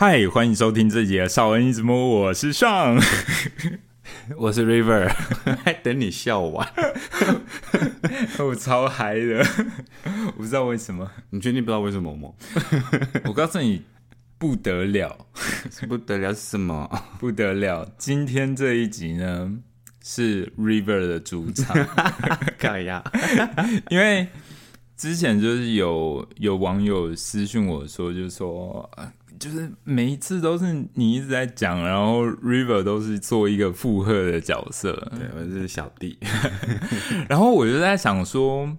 嗨，欢迎收听这集的少恩一直摸，我是上，我是 River，还等你笑完，我超嗨的，我不知道为什么，你确定不知道为什么吗？我告诉你，不得了，不得了是什么？不得了！今天这一集呢是 River 的主场，可以呀，因为之前就是有有网友私信我说，就是说。就是每一次都是你一直在讲，然后 River 都是做一个附和的角色，对，我是小弟。然后我就在想说，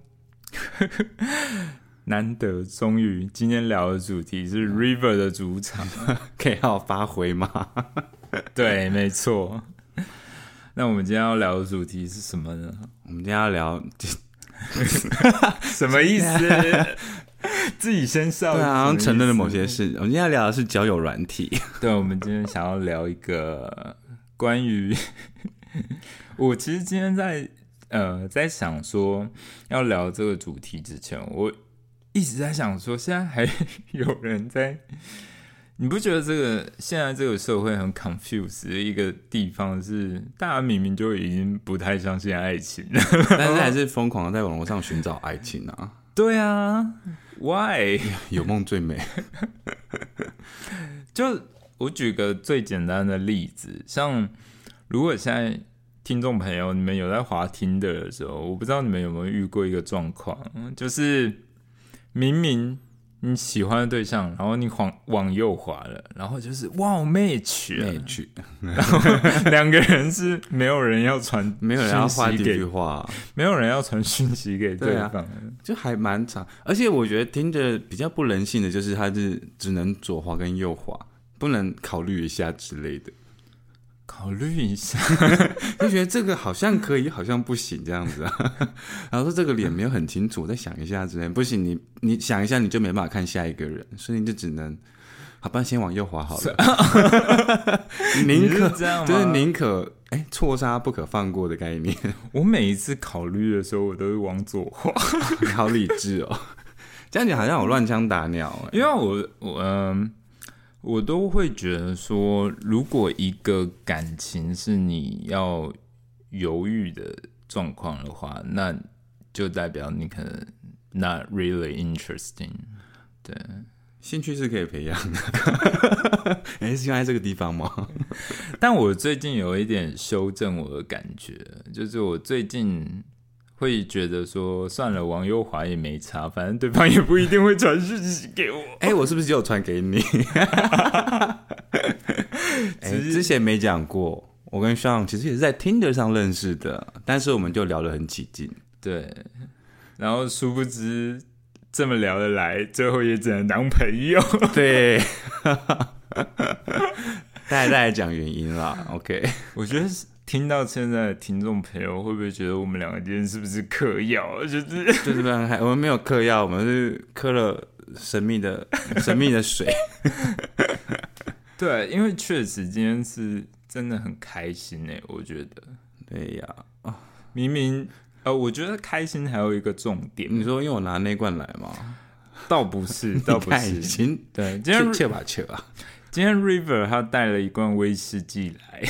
难得终于今天聊的主题是 River 的主场，可以好好发挥吗？对，没错。那我们今天要聊的主题是什么呢？我们今天要聊什么意思？自己先笑，对啊，承认了某些事。我们今天聊的是交友软体。对，我们今天想要聊一个关于 我其实今天在呃在想说要聊这个主题之前，我一直在想说，现在还有人在，你不觉得这个现在这个社会很 confused 的一个地方是，大家明明就已经不太相信爱情，但是还是疯狂的在网络上寻找爱情啊？对啊。Why 有梦最美？就我举个最简单的例子，像如果现在听众朋友你们有在滑听的时候，我不知道你们有没有遇过一个状况，就是明明。你喜欢的对象，然后你往往右滑了，然后就是哇，match，match，然后两个人是没有人要传，没有人要发这句话，没有人要传讯息给对方，就还蛮长。而且我觉得听着比较不人性的，就是他是只能左滑跟右滑，不能考虑一下之类的。考虑一下，就觉得这个好像可以，好像不行这样子啊。然后说这个脸没有很清楚，再想一下之类，不行，你你想一下，你就没办法看下一个人，所以你就只能，好吧，先往右滑好了。宁可这样，就是宁可哎，错杀不可放过的概念。我每一次考虑的时候，我都是往左滑。你好理智哦，这样你好像我乱枪打鸟。因为我我嗯。我都会觉得说，如果一个感情是你要犹豫的状况的话，那就代表你可能 not really interesting。对，兴趣是可以培养的。哎，是用在这个地方吗？但我最近有一点修正我的感觉，就是我最近。会觉得说算了，王优华也没差，反正对方也不一定会传讯息给我。哎，我是不是只有传给你？哎，之前没讲过，我跟尚其实也是在 Tinder 上认识的，但是我们就聊得很起劲。对，然后殊不知这么聊得来，最后也只能当朋友。对，大家再讲原因啦。OK，我觉得是。听到现在的听众朋友会不会觉得我们两个今天是不是嗑药？就是 就是还我们没有嗑药，我们是嗑了神秘的 神秘的水。对，因为确实今天是真的很开心诶，我觉得。对呀，啊，明明呃，我觉得开心还有一个重点。你说因为我拿那罐来吗？倒不是，倒不是。行，对，今天切吧切啊。今天 River 他带了一罐威士忌来，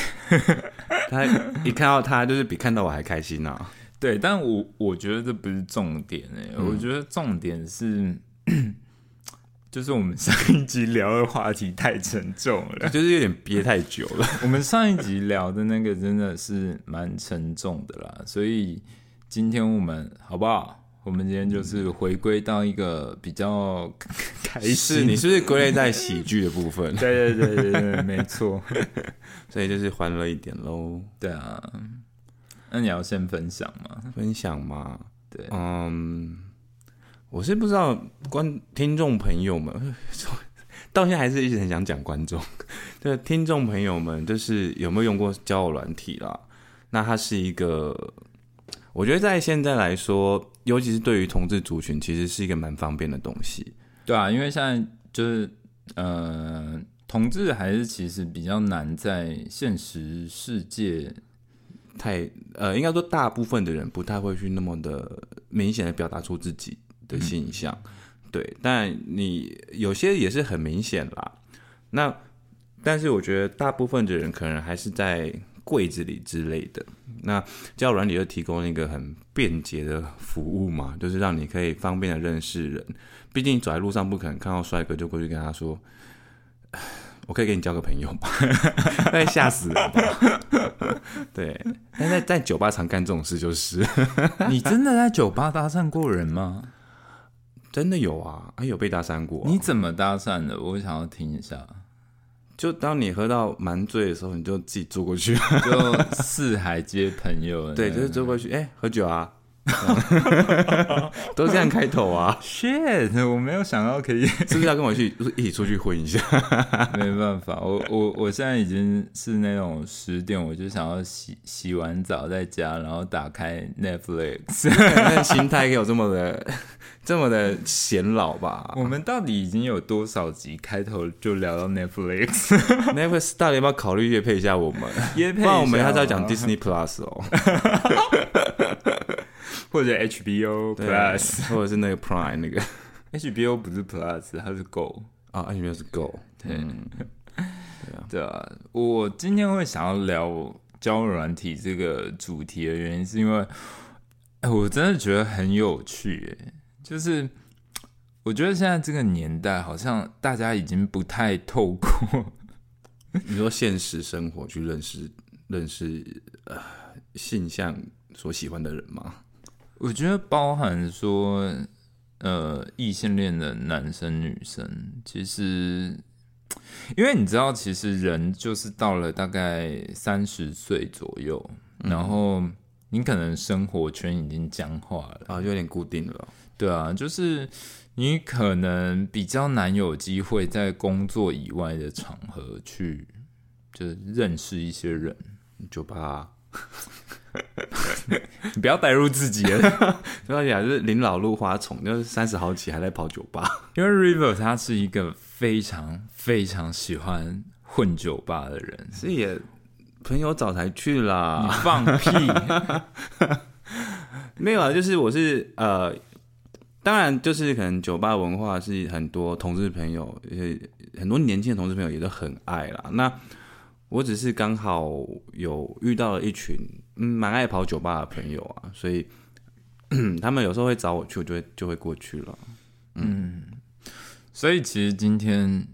他一看到他就是比看到我还开心呐。对，但我我觉得这不是重点哎，我觉得重点是，就是我们上一集聊的话题太沉重了，就是有点憋太久了。我们上一集聊的那个真的是蛮沉重的啦，所以今天我们好不好？我们今天就是回归到一个比较 开心，你是不是归类在喜剧的部分？对对对对对，没错，所以就是欢乐一点喽。对啊，那你要先分享吗？分享吗？对，嗯，我是不知道观听众朋友们，到现在还是一直很想讲观众。对，听众朋友们，就是有没有用过交友软体啦？那它是一个。我觉得在现在来说，尤其是对于同志族群，其实是一个蛮方便的东西。对啊，因为现在就是呃，同志还是其实比较难在现实世界太呃，应该说大部分的人不太会去那么的明显的表达出自己的形象。对，但你有些也是很明显啦。那但是我觉得大部分的人可能还是在柜子里之类的。那交友软体就提供一个很便捷的服务嘛，就是让你可以方便的认识人。毕竟走在路上不可能看到帅哥就过去跟他说：“ 我可以跟你交个朋友吗？” 那吓死人吧？对，但在在酒吧常干这种事，就是 你真的在酒吧搭讪过人吗？真的有啊，还有被搭讪过啊、你怎么搭讪的？我想要听一下。就当你喝到蛮醉的时候，你就自己坐过去，就四海皆朋友，对，就是坐过去，哎、喝酒啊，都这样开头啊，shit，我没有想到可以，是不是要跟我去一起出去混一下？没办法，我我我现在已经是那种十点，我就想要洗洗完澡在家，然后打开 Netflix。那心态有这么的这么的显老吧我们到底已经有多少集开头就聊到 Netflix？？Netflix 到底要不要考虑乐配一下我们？不然我们还是要讲 Disney Plus 哦，或者 HBO Plus。或者是那个 Prime 那个 HBO 不是 Plus，它是 Go。啊，HBO 是 Go，对，嗯 对啊，我今天会想要聊交友软体这个主题的原因，是因为，哎，我真的觉得很有趣，哎，就是我觉得现在这个年代，好像大家已经不太透过，你说现实生活去认识认识呃性向所喜欢的人吗？我觉得包含说，呃，异性恋的男生女生，其实。因为你知道，其实人就是到了大概三十岁左右，然后你可能生活圈已经僵化了，啊，就有点固定了。对啊，就是你可能比较难有机会在工作以外的场合去，就是认识一些人。酒吧，你不要带入自己了，对啊，就是林老入花丛，就是三十好几还在跑酒吧。因为 River 他是一个非常非常喜欢混酒吧的人。是也朋友早才去你啦，放屁！没有啊，就是我是呃，当然就是可能酒吧文化是很多同志朋友，呃，很多年轻的同志朋友也都很爱啦。那我只是刚好有遇到了一群嗯蛮爱跑酒吧的朋友啊，所以 他们有时候会找我去，我就会就会过去了。嗯所以其实今天，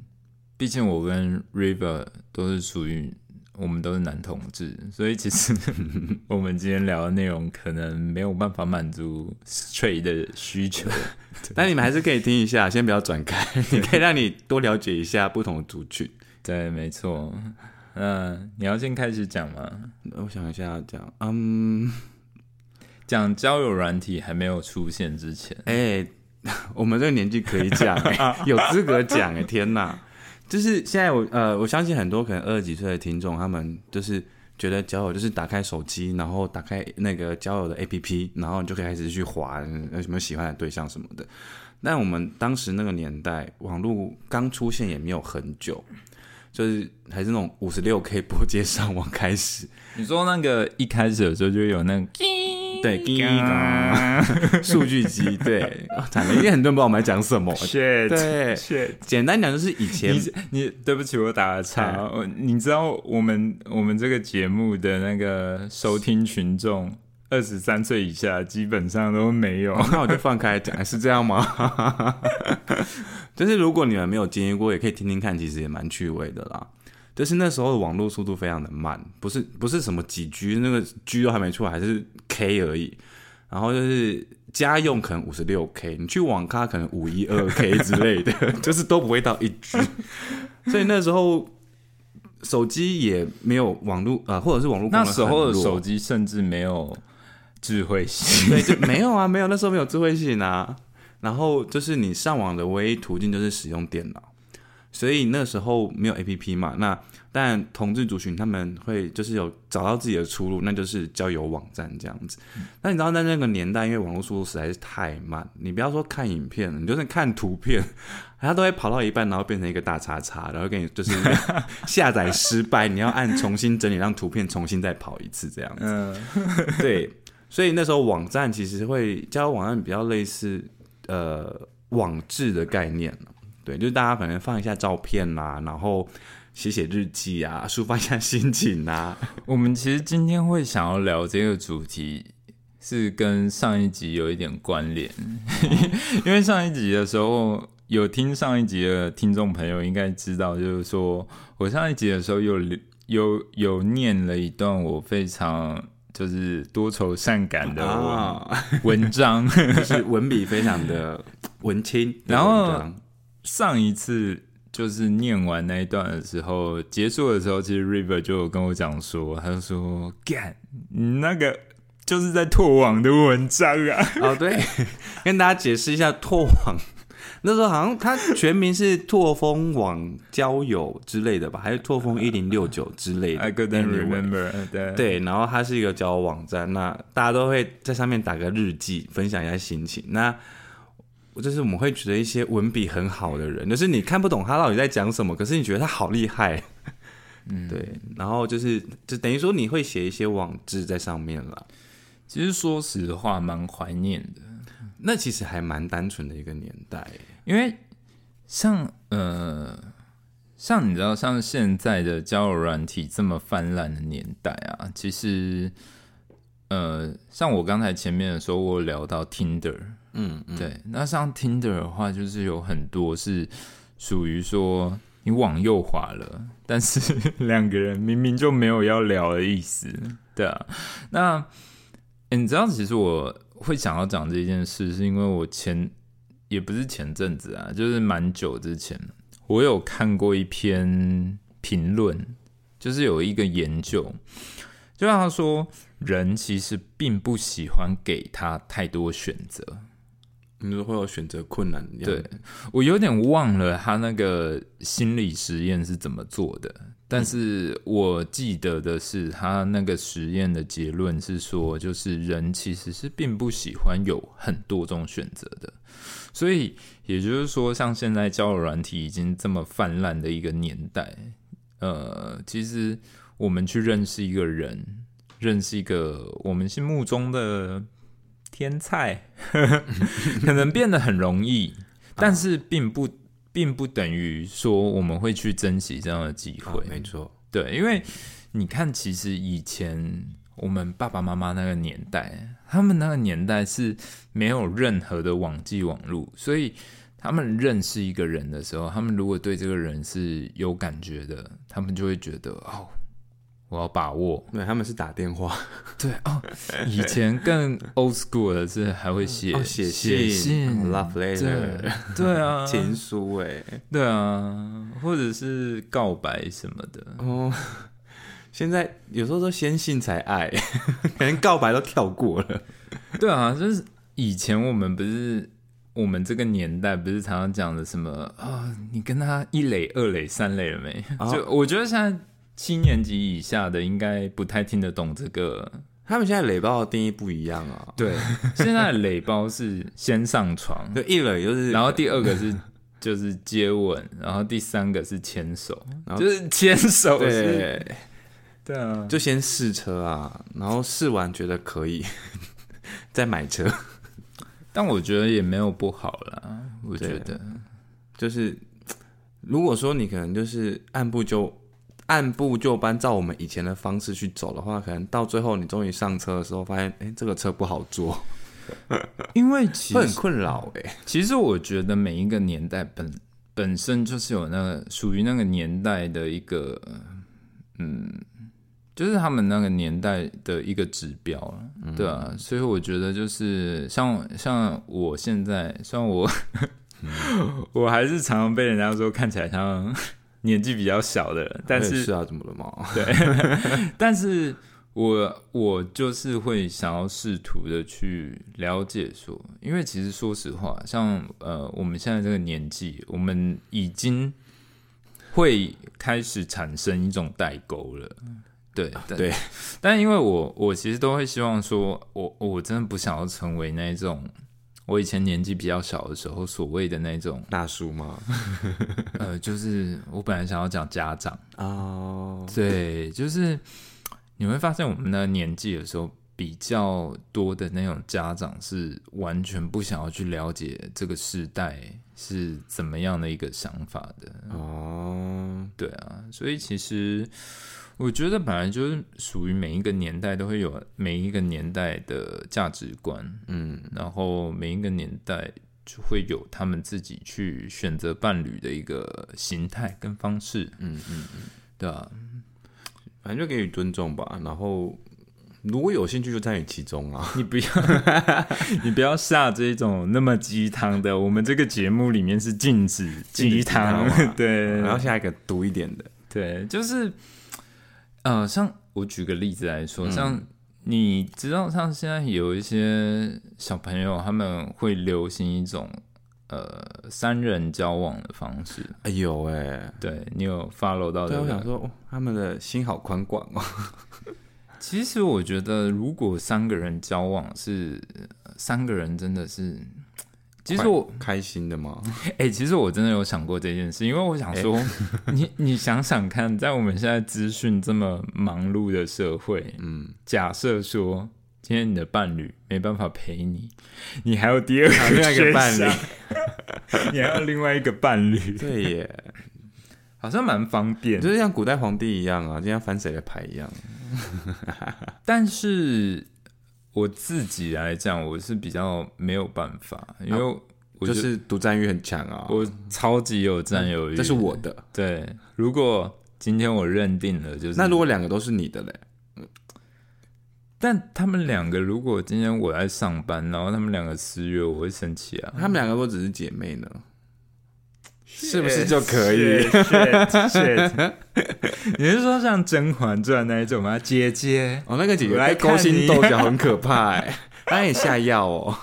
毕竟我跟 River 都是属于我们都是男同志，所以其实 我们今天聊的内容可能没有办法满足 straight 的需求。但你们还是可以听一下，先不要转开，你可以让你多了解一下不同的族群。对，没错。嗯，你要先开始讲吗？我想一下，讲，嗯，讲交友软体还没有出现之前，哎、我们这个年纪可以讲、哎有资格讲哎、天哪！就是现在我呃，我相信很多可能二十几岁的听众，他们就是觉得交友就是打开手机，然后打开那个交友的 APP，然后你就可以开始去滑有什么喜欢的对象什么的。但我们当时那个年代，网络刚出现也没有很久，就是还是那种五十六 K 拨接上网开始，你说那个一开始的时候就有那个，对，叮一个数据机，对，啊 惨了，因为很多人不知道我们在讲什么。shit 对 shit。简单讲就是以前你你对不起，我打个岔。我你知道我们我们这个节目的那个收听群众，二十三岁以下基本上都没有。哦那我就放开讲，是这样吗？就是如果你们没有经历过，也可以听听看，其实也蛮趣味的啦。就是那时候的网络速度非常的慢，不是不是什么几 G，那个 G 都还没出来，还是 K 而已。然后就是家用可能五十六 K，你去网咖可能五一二 K 之类的，就是都不会到一 G。所以那时候手机也没有网络啊、呃或者是网络那时候的手机甚至没有智慧型，对，就没有啊，没有，那时候没有智慧型啊。然后就是你上网的唯一途径就是使用电脑，所以那时候没有 A P P 嘛。那但同志族群他们会就是有找到自己的出路，那就是交友网站这样子。那你知道在那个年代，因为网络速度实在是太慢，你不要说看影片，你就是看图片，它都会跑到一半，然后变成一个大叉叉，然后给你就是 下载失败，你要按重新整理，让图片重新再跑一次这样子。嗯，对，所以那时候网站其实会交友网站比较类似呃网志的概念对对，就是大家可能放一下照片啦，然后写写日记啊，抒发一下心情啊。我们其实今天会想要聊这个主题，是跟上一集有一点关联，因为上一集的时候有听上一集的听众朋友应该知道，就是说我上一集的时候有有有念了一段我非常就是多愁善感的文 文章，就是文笔非常的文青。然后上一次就是念完那一段的时候，结束的时候，其实 River 就有跟我讲说，他就说干，你那个就是在拓网的文章啊。哦，对，跟大家解释一下拓网。那时候好像它全名是拓风网交友之类的吧，还是拓风一零六九之类的。I couldn't remember。对对，然后它是一个交友网站，那大家都会在上面打个日记，分享一下心情。那就是我们会觉得一些文笔很好的人，就是你看不懂他到底在讲什么，可是你觉得他好厉害。嗯，对。然后就是就等于说你会写一些网志在上面了。其实说实话，蛮怀念的。那其实还蛮单纯的一个年代，因为像呃，像你知道，像现在的交友软体这么泛滥的年代啊，其实呃，像我刚才前面的时候，我聊到 Tinder，嗯，对，那像 Tinder 的话，就是有很多是属于说你往右滑了，但是 两个人明明就没有要聊的意思，对啊，那你知道，其实我。会想要讲这件事，是因为我前也不是前阵子啊，就是蛮久之前，我有看过一篇评论，就是有一个研究，就让他说，人其实并不喜欢给他太多选择，你说会有选择困难？对我有点忘了他那个心理实验是怎么做的。但是我记得的是，他那个实验的结论是说，就是人其实是并不喜欢有很多种选择的。所以也就是说，像现在交友软体已经这么泛滥的一个年代，呃，其实我们去认识一个人，认识一个我们心目中的天才，可能变得很容易，但是并不。并不等于说我们会去珍惜这样的机会，没错，对，因为你看，其实以前我们爸爸妈妈那个年代，他们那个年代是没有任何的网际网络，所以他们认识一个人的时候，他们如果对这个人是有感觉的，他们就会觉得哦。我要把握，对，他们是打电话，对哦，以前更 old school 的是还会写写信，love letter，对啊，情书哎，对啊，或者是告白什么的哦。现在有时候都先信才爱，连告白都跳过了。对啊，就是以前我们不是我们这个年代不是常常讲的什么啊？你跟他一垒、二垒、三垒了没？就我觉得现在。七年级以下的应该不太听得懂这个，他们现在垒包的定义不一样啊。对，现在垒包是先上床，就，一垒就是，然后第二个是就是接吻，然后第三个是牵手，然后就是牵手，对，对啊，就先试车啊，然后试完觉得可以，再买车。但我觉得也没有不好啦，我觉得就是如果说你可能就是按部就。按部就班，照我们以前的方式去走的话，可能到最后你终于上车的时候，发现，哎，这个车不好坐，因为其实很困扰。哎，其实我觉得每一个年代本本身就是有那个属于那个年代的一个，嗯，就是他们那个年代的一个指标了，对啊，所以我觉得就是像像我现在，虽然我 我还是常常被人家说看起来像。年纪比较小的，但是是啊，怎么了嘛？对，但是我我就是会想要试图的去了解说，因为其实说实话，像呃我们现在这个年纪，我们已经会开始产生一种代沟了。对对，但因为我我其实都会希望说，我我真的不想要成为那种。我以前年纪比较小的时候，所谓的那种大叔吗？呃，就是我本来想要讲家长哦，对，就是你会发现我们那年纪的时候，比较多的那种家长是完全不想要去了解这个时代是怎么样的一个想法的。哦，对啊，所以其实我觉得本来就是属于每一个年代都会有每一个年代的价值观，嗯，然后每一个年代就会有他们自己去选择伴侣的一个形态跟方式，嗯嗯嗯，对啊，反正就给予尊重吧。然后如果有兴趣就参与其中啊。你不要 你不要下这种那么鸡汤的，我们这个节目里面是禁止鸡汤 对，然后下一个毒一点的，对，就是，呃，像我举个例子来说，像你知道，像现在有一些小朋友，他们会流行一种呃三人交往的方式，哎呦哎，对你有 follow 到对，我想说，哦他们的心好宽广哦。其实我觉得，如果三个人交往是呃三个人，真的是。其实我开心的吗？哎、其实我真的有想过这件事，因为我想说，你你想想看，在我们现在资讯这么忙碌的社会，嗯，假设说今天你的伴侣没办法陪你，你还有第二个另外一个伴侣，你还有另外一个伴侣，对耶，好像蛮方便。就是像古代皇帝一样啊，今天翻谁的牌一样。但是我自己来讲，我是比较没有办法，因为我就就是独占欲很强啊。我超级有占有欲，这是我的。对。如果今天我认定了，就是那如果两个都是你的嘞？但他们两个如果今天我在上班，然后他们两个私约，我会生气啊。他们两个都只是姐妹呢，是不是就可以？你是说像《甄嬛传》那一种吗？姐姐，哦，那个姐姐我来勾心看你斗角很可怕哎，她也下药哦。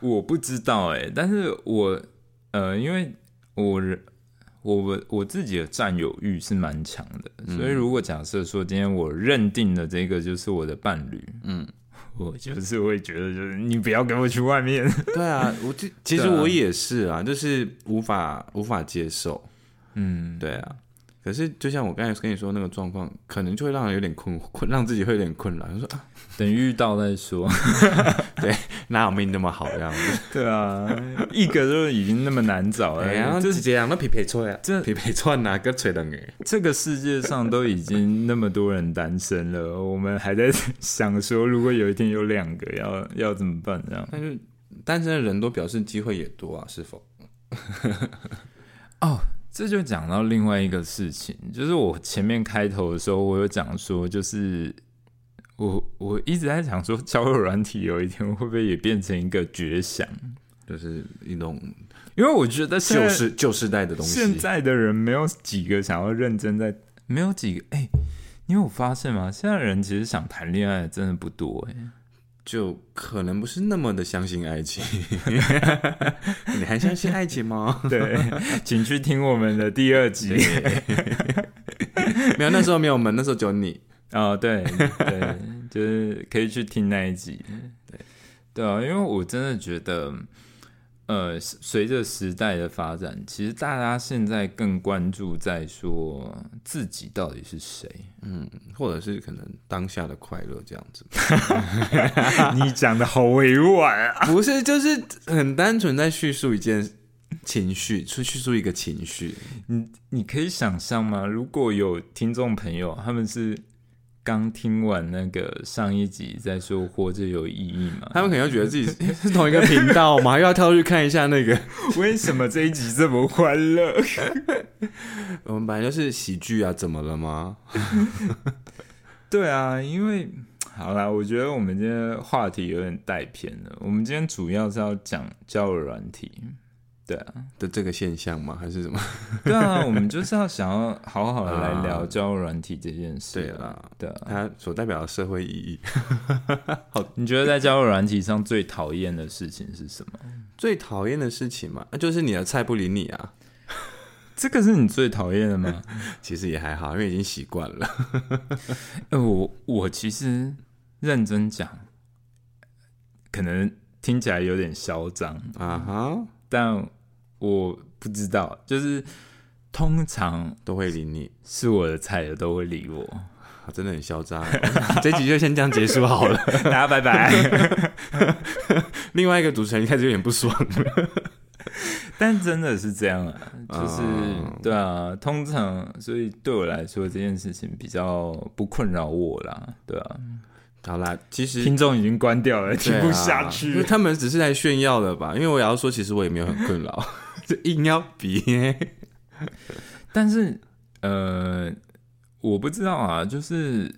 我不知道哎、但是我呃，因为我人我我自己的占有欲是蛮强的，所以如果假设说今天我认定了这个就是我的伴侣，嗯，我就是会觉得就是你不要跟我去外面，对啊，我其 其实我也是啊，就是无法无法接受。嗯，对啊，可是就像我刚才跟你说那个状况，可能就会让人有点困困，让自己会有点困扰。说啊，等遇到再说。对哪有命那么好这样子？对啊，一个都已经那么难找了，哎呀，这样那匹配错呀，这匹配错哪个吹的哎？这个世界上都已经那么多人单身了，我们还在想说，如果有一天有两个，要要怎么办？这样但是单身的人都表示机会也多啊，是否？哦，这就讲到另外一个事情，就是我前面开头的时候，我有讲说，就是我我一直在想说，交友软体有一天会不会也变成一个绝响？就是一种因为我觉得现旧在世旧时代的东西。现在的人没有几个想要认真在，没有几个哎、你有发现吗？现在人其实想谈恋爱的真的不多哎、就可能不是那么的相信爱情。你还相信爱情吗？对，请去听我们的第二集。没有，那时候没有我们，那时候只有你。哦，对对，就是可以去听那一集。对对啊，因为我真的觉得，呃，随着时代的发展，其实大家现在更关注在说自己到底是谁。嗯，或者是可能当下的快乐这样子。你讲的好委婉啊！不是，就是很单纯在叙述一件情绪，去叙述一个情绪。你你可以想象吗？如果有听众朋友，他们是刚听完那个上一集在说活着有意义吗？他们可能会觉得自己 是同一个频道嘛，又要跳去看一下那个。为什么这一集这么欢乐？我们本来就是喜剧啊，怎么了吗？对啊，因为好啦，我觉得我们今天话题有点带偏了。我们今天主要是要讲交友软体，对啊，的这个现象吗？还是什么？对啊，我们就是要想要好好的来聊啊交友软体这件事、对啦，对啊。它所代表的社会意义。好你觉得在交友软体上最讨厌的事情是什么？最讨厌的事情嘛，那就是你的菜不理你啊。这个是你最讨厌的吗？其实也还好，因为已经习惯了。呃，我我其实认真讲，可能听起来有点嚣张，啊哈，但我不知道，就是通常都会理你。是我的菜的都会理我。真的很嚣张。这集就先这样结束好了，大家拜拜。另外一个主持人开始有点不爽。但真的是这样啊，就是、嗯对啊，通常所以对我来说这件事情比较不困扰我啦，对啊。好啦，其实听众已经关掉了，听不下去。他们只是在炫耀的吧？因为我要说，其实我也没有很困扰，这硬要比呢。但是呃，我不知道啊，就是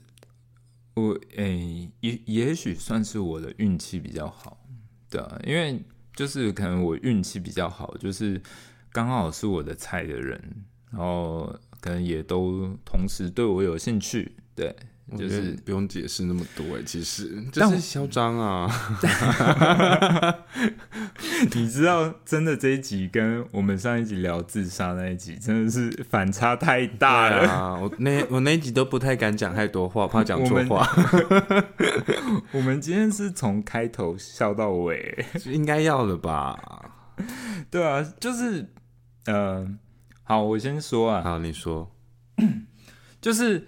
我诶、也也许算是我的运气比较好，对啊，因为就是可能我运气比较好，就是刚好是我的菜的人，然后可能也都同时对我有兴趣，对，就是不用解释那么多哎，其实就是嚣张啊。你知道，真的这一集跟我们上一集聊自杀那一集真的是反差太大了。啊，我那我那一集都不太敢讲太多话，怕讲错话，我们今天是从开头笑到尾，应该要的吧？对啊，就是，呃，好，我先说啊，好，你说，就是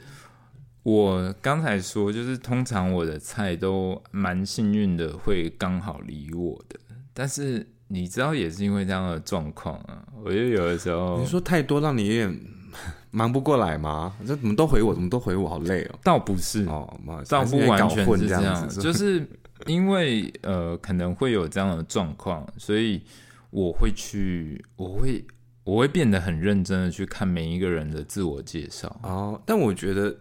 我刚才说，就是通常我的菜都蛮幸运的，会刚好理我的，但是你知道，也是因为这样的状况啊，我就有的时候你说太多让你有点 忙不过来吗？这怎么都回我，怎么都回我，好累哦。倒不是，哦，倒不完全是这样，就是 因为呃可能会有这样的状况，所以我会去，我会我会变得很认真的去看每一个人的自我介绍。哦，但我觉得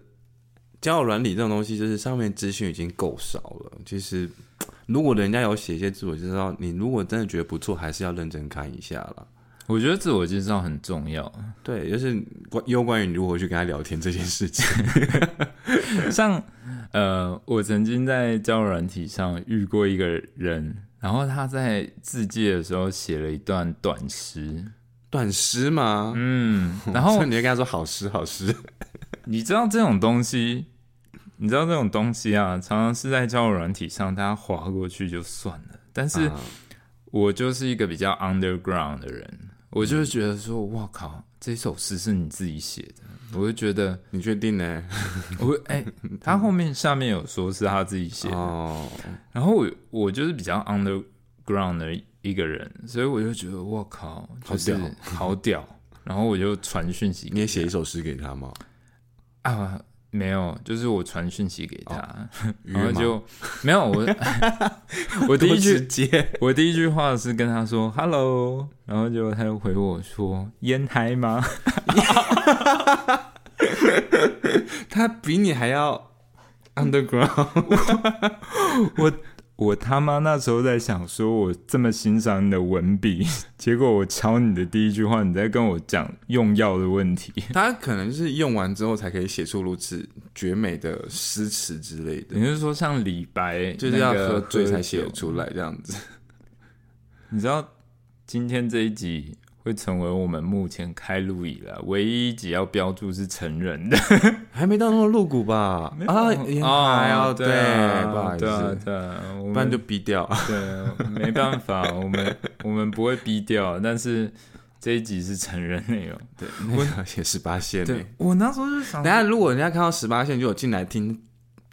交友软体这种东西，就是上面资讯已经够少了。其实，如果人家有写一些自我介绍，你如果真的觉得不错，还是要认真看一下啦。我觉得自我介绍很重要，对，就是关有关于你如何去跟他聊天这件事情。像呃，我曾经在交友软体上遇过一个人，然后他在自介的时候写了一段短诗，短诗吗？嗯，然后 你就跟他说好诗好诗。你知道这种东西，你知道这种东西啊，常常是在交友软体上，大家划过去就算了。但是啊我就是一个比较 underground 的人，我就会觉得说，哇靠，这首诗是你自己写的，我就觉得，你确定呢？我哎、他后面下面有说是他自己写的，哦，然后我我就是比较 underground 的一个人，所以我就觉得，我靠，就是好屌好屌。然后我就传讯息你也写一首诗给他吗？啊？没有，就是我传讯息给他，然后就没有我，我第一句接，我第一句话是跟他说 “hello”，然后结果他就回我说“烟嗨吗 他比你还要 underground。？”我他妈那时候在想，说我这么欣赏你的文笔，结果我敲你的第一句话，你在跟我讲用药的问题，他可能是用完之后才可以写出如此绝美的诗词之类的，你是说像李白，就是要喝醉才写得出来这样子。你知道今天这一集会成为我们目前开录以来唯一一集要标注是成人的 还没到那么露骨吧？啊，也还要对啊不好意思，对啊，我们不然就逼掉。对，没办法，我们 我们不会逼掉，但是这一集是成人内容。对，那个也十八线我那时候就想等下如果人家看到十八线就有进来听，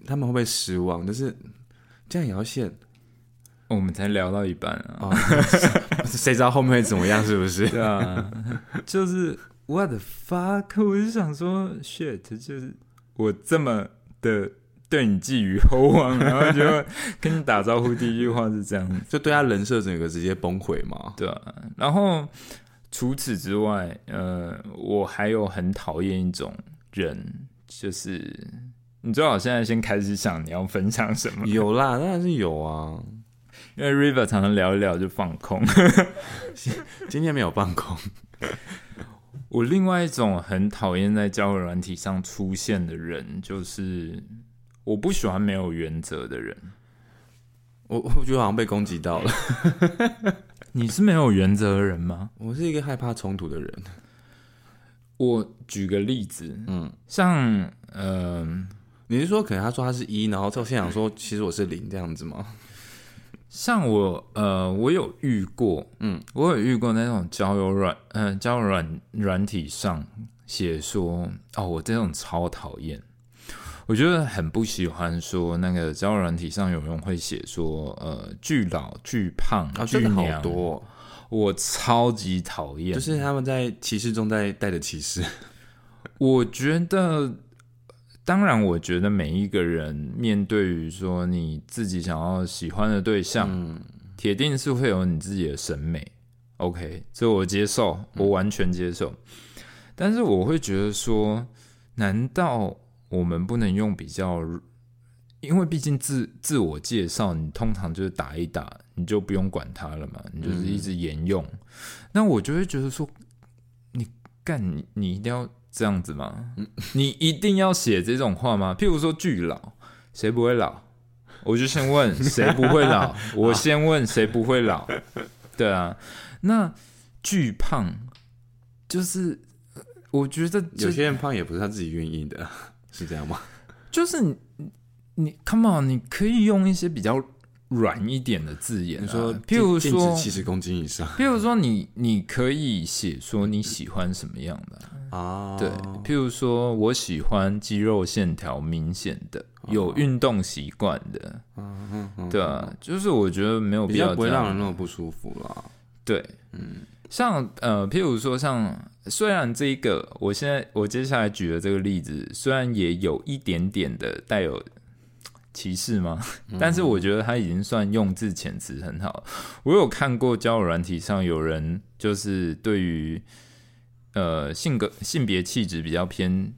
他们会不会失望？就是这样也要限我们才聊到一半啊，哦，谁知道后面会怎么样？是不是？对啊，就是 what the fuck，我就想说 shit，就是我这么的对你寄予厚望，然后就跟你打招呼，第一句话是这样。就对他人设整个直接崩溃嘛？对啊，然后除此之外，呃，我还有很讨厌一种人，就是你最好现在先开始想你要分享什么，有啦，当然是有啊。因为 River 常常聊一聊就放空。今天没有放空，我另外一种很讨厌在交友软体上出现的人，就是我不喜欢没有原则的人。我我觉得好像被攻击到了。你是没有原则的人吗？我是一个害怕冲突的人。我举个例子，嗯，像呃，你是说可能他说他是一，然后在现场说其实我是零这样子吗？像我呃，我有遇过，嗯，我有遇过那种交友软，呃，交友软软体上写说，哦，我这种超讨厌。我觉得很不喜欢说那个交友软体上有人会写说呃巨老巨胖啊，巨真的好，多哦、我超级讨厌。就是他们在歧视中在带着歧视。我觉得，当然，我觉得每一个人面对于说你自己想要喜欢的对象，嗯，铁定是会有你自己的审美。OK，这我接受，我完全接受。但是我会觉得说，难道我们不能用比较？因为毕竟自自我介绍，你通常就是打一打，你就不用管它了嘛，你就是一直沿用。那我就会觉得说，你干你你一定要这样子吗？你一定要写这种话吗？譬如说巨老，谁不会老？我就先问 谁不会老，我先问谁不会老。对啊，那巨胖就是，我觉得有些人胖也不是他自己愿意的，是这样吗？就是你你 come on，你可以用一些比较软一点的字眼、啊，你说，譬如说止七十公斤以上譬如说你你可以写说你喜欢什么样的啊、啊？对，譬如说我喜欢肌肉线条明显的，有运动习惯的，嗯嗯嗯，对啊，就是我觉得没有必要不会让人那么不舒服啦。对，嗯，像呃，譬如说像，虽然这一个我现在我接下来举的这个例子，虽然也有一点点的带有歧视吗？但是我觉得他已经算用字遣词很好。我有看过交友软体上有人就是对于呃性格性别气质比较偏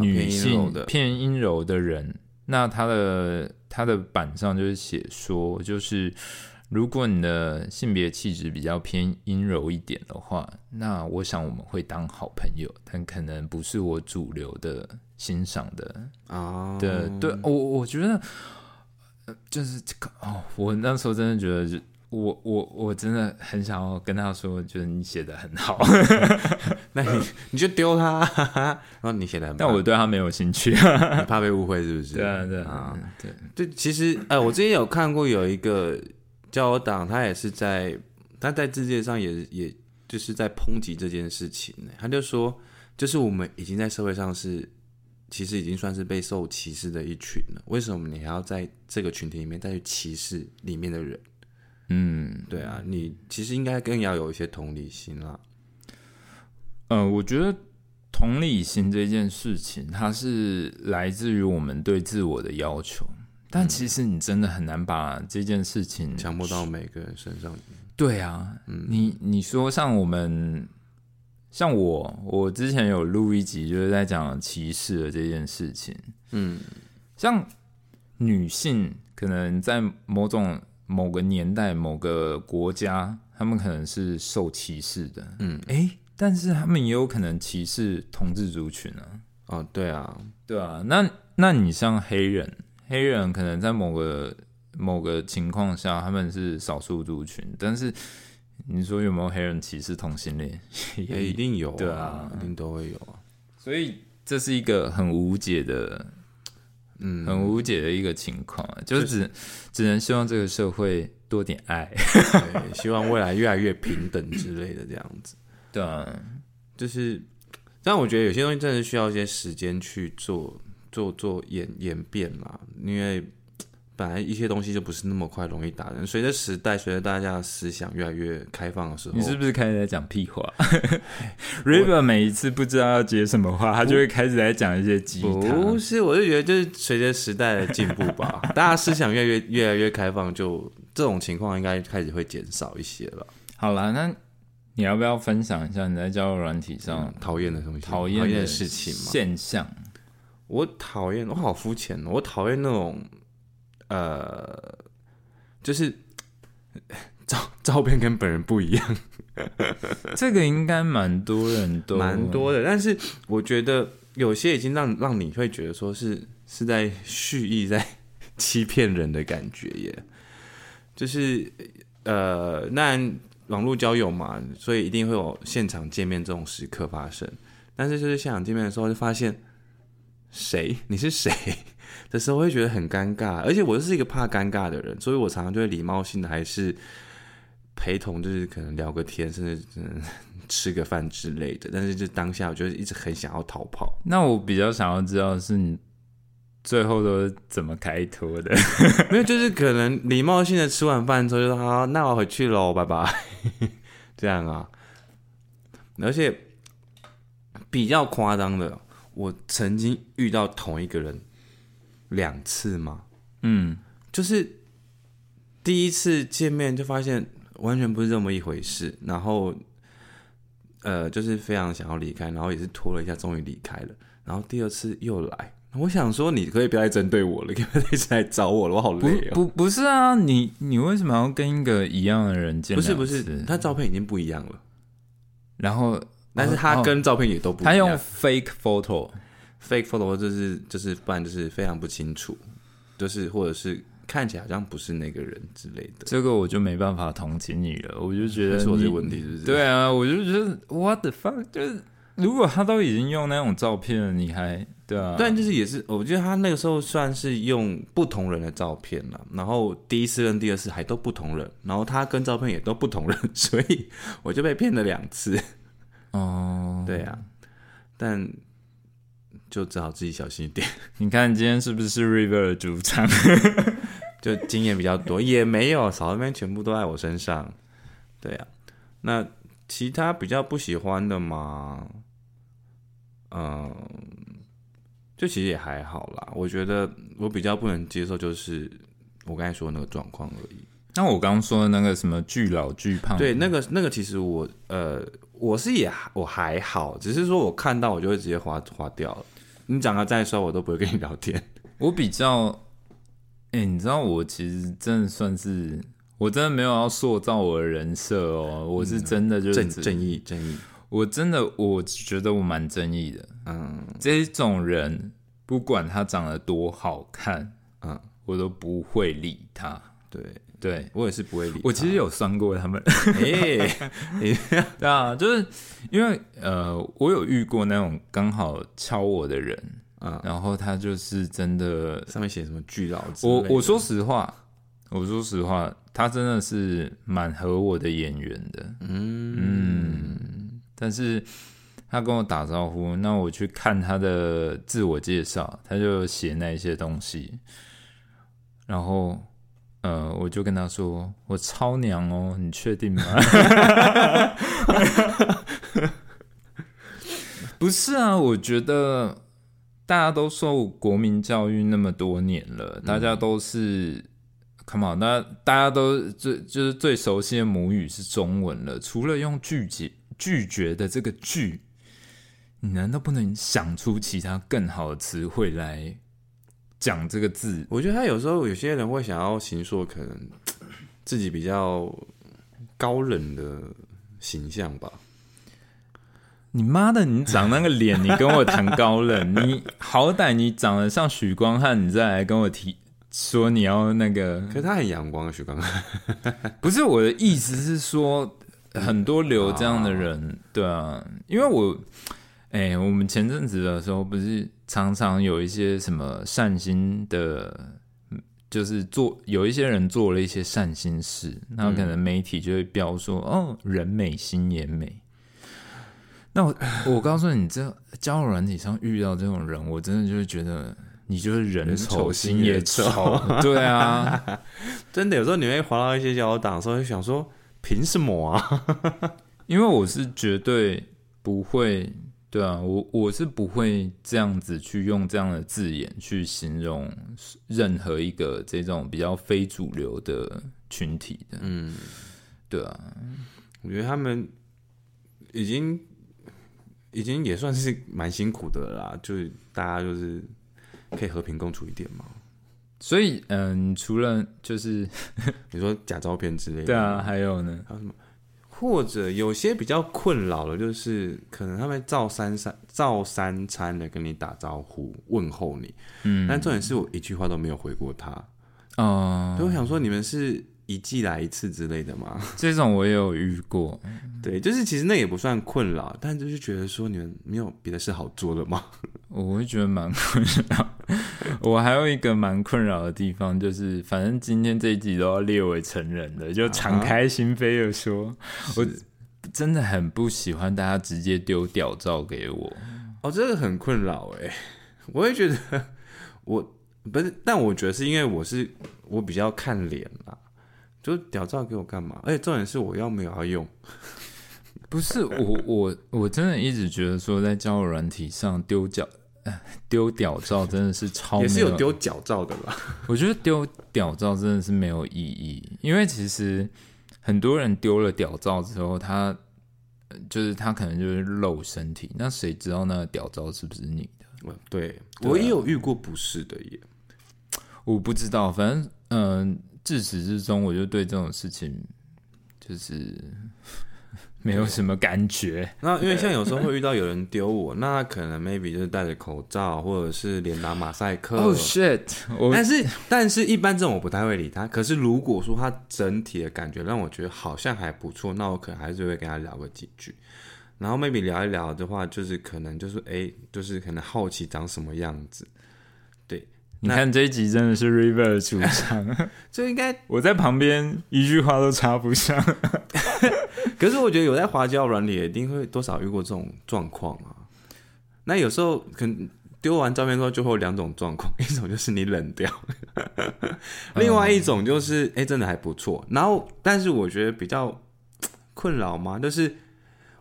女性的偏阴柔的人，那他的他的板上就是写说，就是如果你的性别气质比较偏阴柔一点的话，那我想我们会当好朋友，但可能不是我主流的欣赏的啊，对。对我我觉得，呃就是这个哦，我那时候真的觉得就。我我我真的很想要跟他说，就是你写的很好，那你你就丢他，然后你写的很，但我对他没有兴趣。你怕被误会是不是？对啊，对啊啊，对，对，其实呃，我之前有看过有一个交友党，他也是在他在字界上也也就是在抨击这件事情呢。他就说，就是我们已经在社会上是其实已经算是被受歧视的一群了，为什么你还要在这个群体里面再去歧视里面的人？嗯，对啊，你其实应该更要有一些同理心啦。呃，我觉得同理心这件事情，它是来自于我们对自我的要求，但其实你真的很难把这件事情强迫到每个人身上。对啊，你你说像我们，像我，我之前有录一集，就是在讲歧视的这件事情。嗯，像女性可能在某种某个年代、某个国家，他们可能是受歧视的。嗯，诶，但是他们也有可能歧视同志族群啊。哦，对啊，对啊，那那你像黑人，黑人可能在某个某个情况下他们是少数族群，但是你说有没有黑人歧视同性恋？也一定有、啊，对啊一定都会有啊。所以这是一个很无解的，嗯，很无解的一个情况啊，就是只只能希望这个社会多点爱。对，希望未来越来越平等之类的这样子。对啊，就是，但我觉得有些东西真的需要一些时间去做做做演演变啦，因为本来一些东西就不是那么快容易打人。随着时代，随着大家的思想越来越开放的时候，你是不是开始在讲屁话？River 每一次不知道要接什么话，他就会开始在讲一些鸡不。是？我就觉得就是随着时代的进步吧，大家思想越来越越来越开放，就这种情况应该开始会减少一些了。好啦，那你要不要分享一下你在交友软体上讨厌的东西，讨厌的事情嘛？现象？我讨厌，我好肤浅哦，我讨厌那种，呃，就是 照照片跟本人不一样，这个应该蛮多人都蛮多的。但是我觉得有些已经让让你会觉得说是是在蓄意在欺骗人的感觉耶，就是呃，那网络交友嘛，所以一定会有现场见面这种时刻发生。但是就是现场见面的时候，就发现谁你是谁的时候，会觉得很尴尬。而且我就是一个怕尴尬的人，所以我常常就会礼貌性的还是陪同，就是可能聊个天，甚至嗯吃个饭之类的。但是就当下，我就一直很想要逃跑。那我比较想要知道的是你最后都是怎么开脱的？没有，就是可能礼貌性的吃完饭之后就说好，那我回去喽，拜拜，这样啊。而且比较夸张的，我曾经遇到同一个人两次嘛，嗯，就是第一次见面就发现完全不是这么一回事，然后呃，就是非常想要离开，然后也是拖了一下，终于离开了。然后第二次又来，我想说你可以不要再针对我了，可以不要一直来找我了，我好累哦。不不是啊，你你为什么要跟一个一样的人见不是不？是，他照片已经不一样了，然后但是他哦跟照片也都不一样他。用 fake photo，fake follow 就是就是不然就是非常不清楚，就是或者是看起来好像不是那个人之类的。这个我就没办法同情你了，我就觉得你是我这个问题是不是？对啊，我就觉得 what the fuck，就是如果他都已经用那种照片了，你还对啊？但就是也是，我觉得他那个时候算是用不同人的照片了，然后第一次跟第二次还都不同人，然后他跟照片也都不同人，所以我就被骗了两次。哦，对啊，但就只好自己小心一点，你看今天是不是 River 的主场？就经验比较多，也没有嫂子们全部都在我身上。对啊，那其他比较不喜欢的嘛，嗯，就其实也还好啦。我觉得我比较不能接受就是我刚才说的那个状况而已。那我刚刚说的那个什么巨老巨胖，对，那个那个其实我呃我是也我还好，只是说我看到我就会直接划划掉了。你长得再帅，我都不会跟你聊天。我比较，哎、你知道我其实真的算是，我真的没有要塑造我的人设哦，我是真的就是正义正义，我真的我觉得我蛮正义的。嗯这种人，不管他长得多好看，嗯，我都不会理他。对对我也是不会理。我其实有算过他们，哎、对啊，就是因为呃，我有遇过那种刚好敲我的人，嗯然后他就是真的上面写什么巨老之类的。我我说实话，我说实话，他真的是蛮合我的眼缘的，嗯。嗯，但是他跟我打招呼，那我去看他的自我介绍，他就写那一些东西，然后。呃，我就跟他说，我超娘哦，你确定吗？不是啊，我觉得大家都受国民教育那么多年了，大家都是，come on，那大家都最就是最熟悉的母语是中文了，除了用拒绝拒绝的这个拒，你难道不能想出其他更好的词汇来讲这个字？我觉得他有时候有些人会想要形塑可能 自己比较高冷的形象吧。你妈的！你长那个脸，你跟我谈高冷，你好歹你长得像许光汉，你再来跟我提说你要那个可是他很阳光啊，徐刚。不是我的意思是说，很多留这样的人，对啊，因为我，哎、我们前阵子的时候不是常常有一些什么善心的，嗯就是做有一些人做了一些善心事，那可能媒体就会标说，哦，人美心也美。那我我告诉你，这交友软体上遇到这种人，我真的就是觉得你就是人人丑丑心也丑，对啊，真的有时候你会滑到一些交友档的时候，就想说凭什么啊？因为我是绝对不会，对啊，我我是不会这样子去用这样的字眼去形容任何一个这种比较非主流的群体的，嗯，对啊，我觉得他们已经已经也算是蛮辛苦的啦，就是大家就是可以和平共处一点嘛。所以嗯，除了就是你说假照片之类的，对啊，，还有呢，还有什么？或者有些比较困扰的，就是可能他们照三三照三餐的跟你打招呼问候你，嗯，但重点是我一句话都没有回过他，哦、所以我想说你们是一季来一次之类的吗？这种我也有遇过，对，就是其实那也不算困扰，但就是觉得说你们没有别的事好做了吗？我会觉得蛮困扰。我还有一个蛮困扰的地方，就是反正今天这一集都要列为成人的，就敞开心扉的说，我真的很不喜欢大家直接丢屌照给我。哦，这个很困扰哎，我会觉得我不是，但我觉得是因为我是我比较看脸啦，就屌照给我干嘛？而且重点是我要没有要用，不是我 我我真的一直觉得说，在交友软体上丢脚呃 丢屌照真的是超没也是有丢脚照的吧。我觉得丢屌照真的是没有意义，因为其实很多人丢了屌照之后，他呃就是他可能就是露身体，那谁知道那个屌照是不是你的？嗯对我也有遇过不是的耶。我不知道，反正嗯、自始至终我就对这种事情就是 没有什么感觉。那因为像有时候会遇到有人丢我，那可能 maybe 就是戴着口罩，或者是连打马赛克。Oh shit！我但是，但是一般这种我不太会理他。可是如果说他整体的感觉让我觉得好像还不错，那我可能还是会跟他聊个几句。然后 maybe 聊一聊的话，就是可能就是哎、就是可能好奇长什么样子。你看这一集真的是 River 的主场，就应该，我在旁边一句话都插不上。可是我觉得有在华交友软里，一定会多少遇过这种状况啊。那有时候可能丢完照片之后，就会有两种状况，一种就是你冷掉，另外一种就是哎、诶真的还不错。然后，但是我觉得比较困扰嘛，就是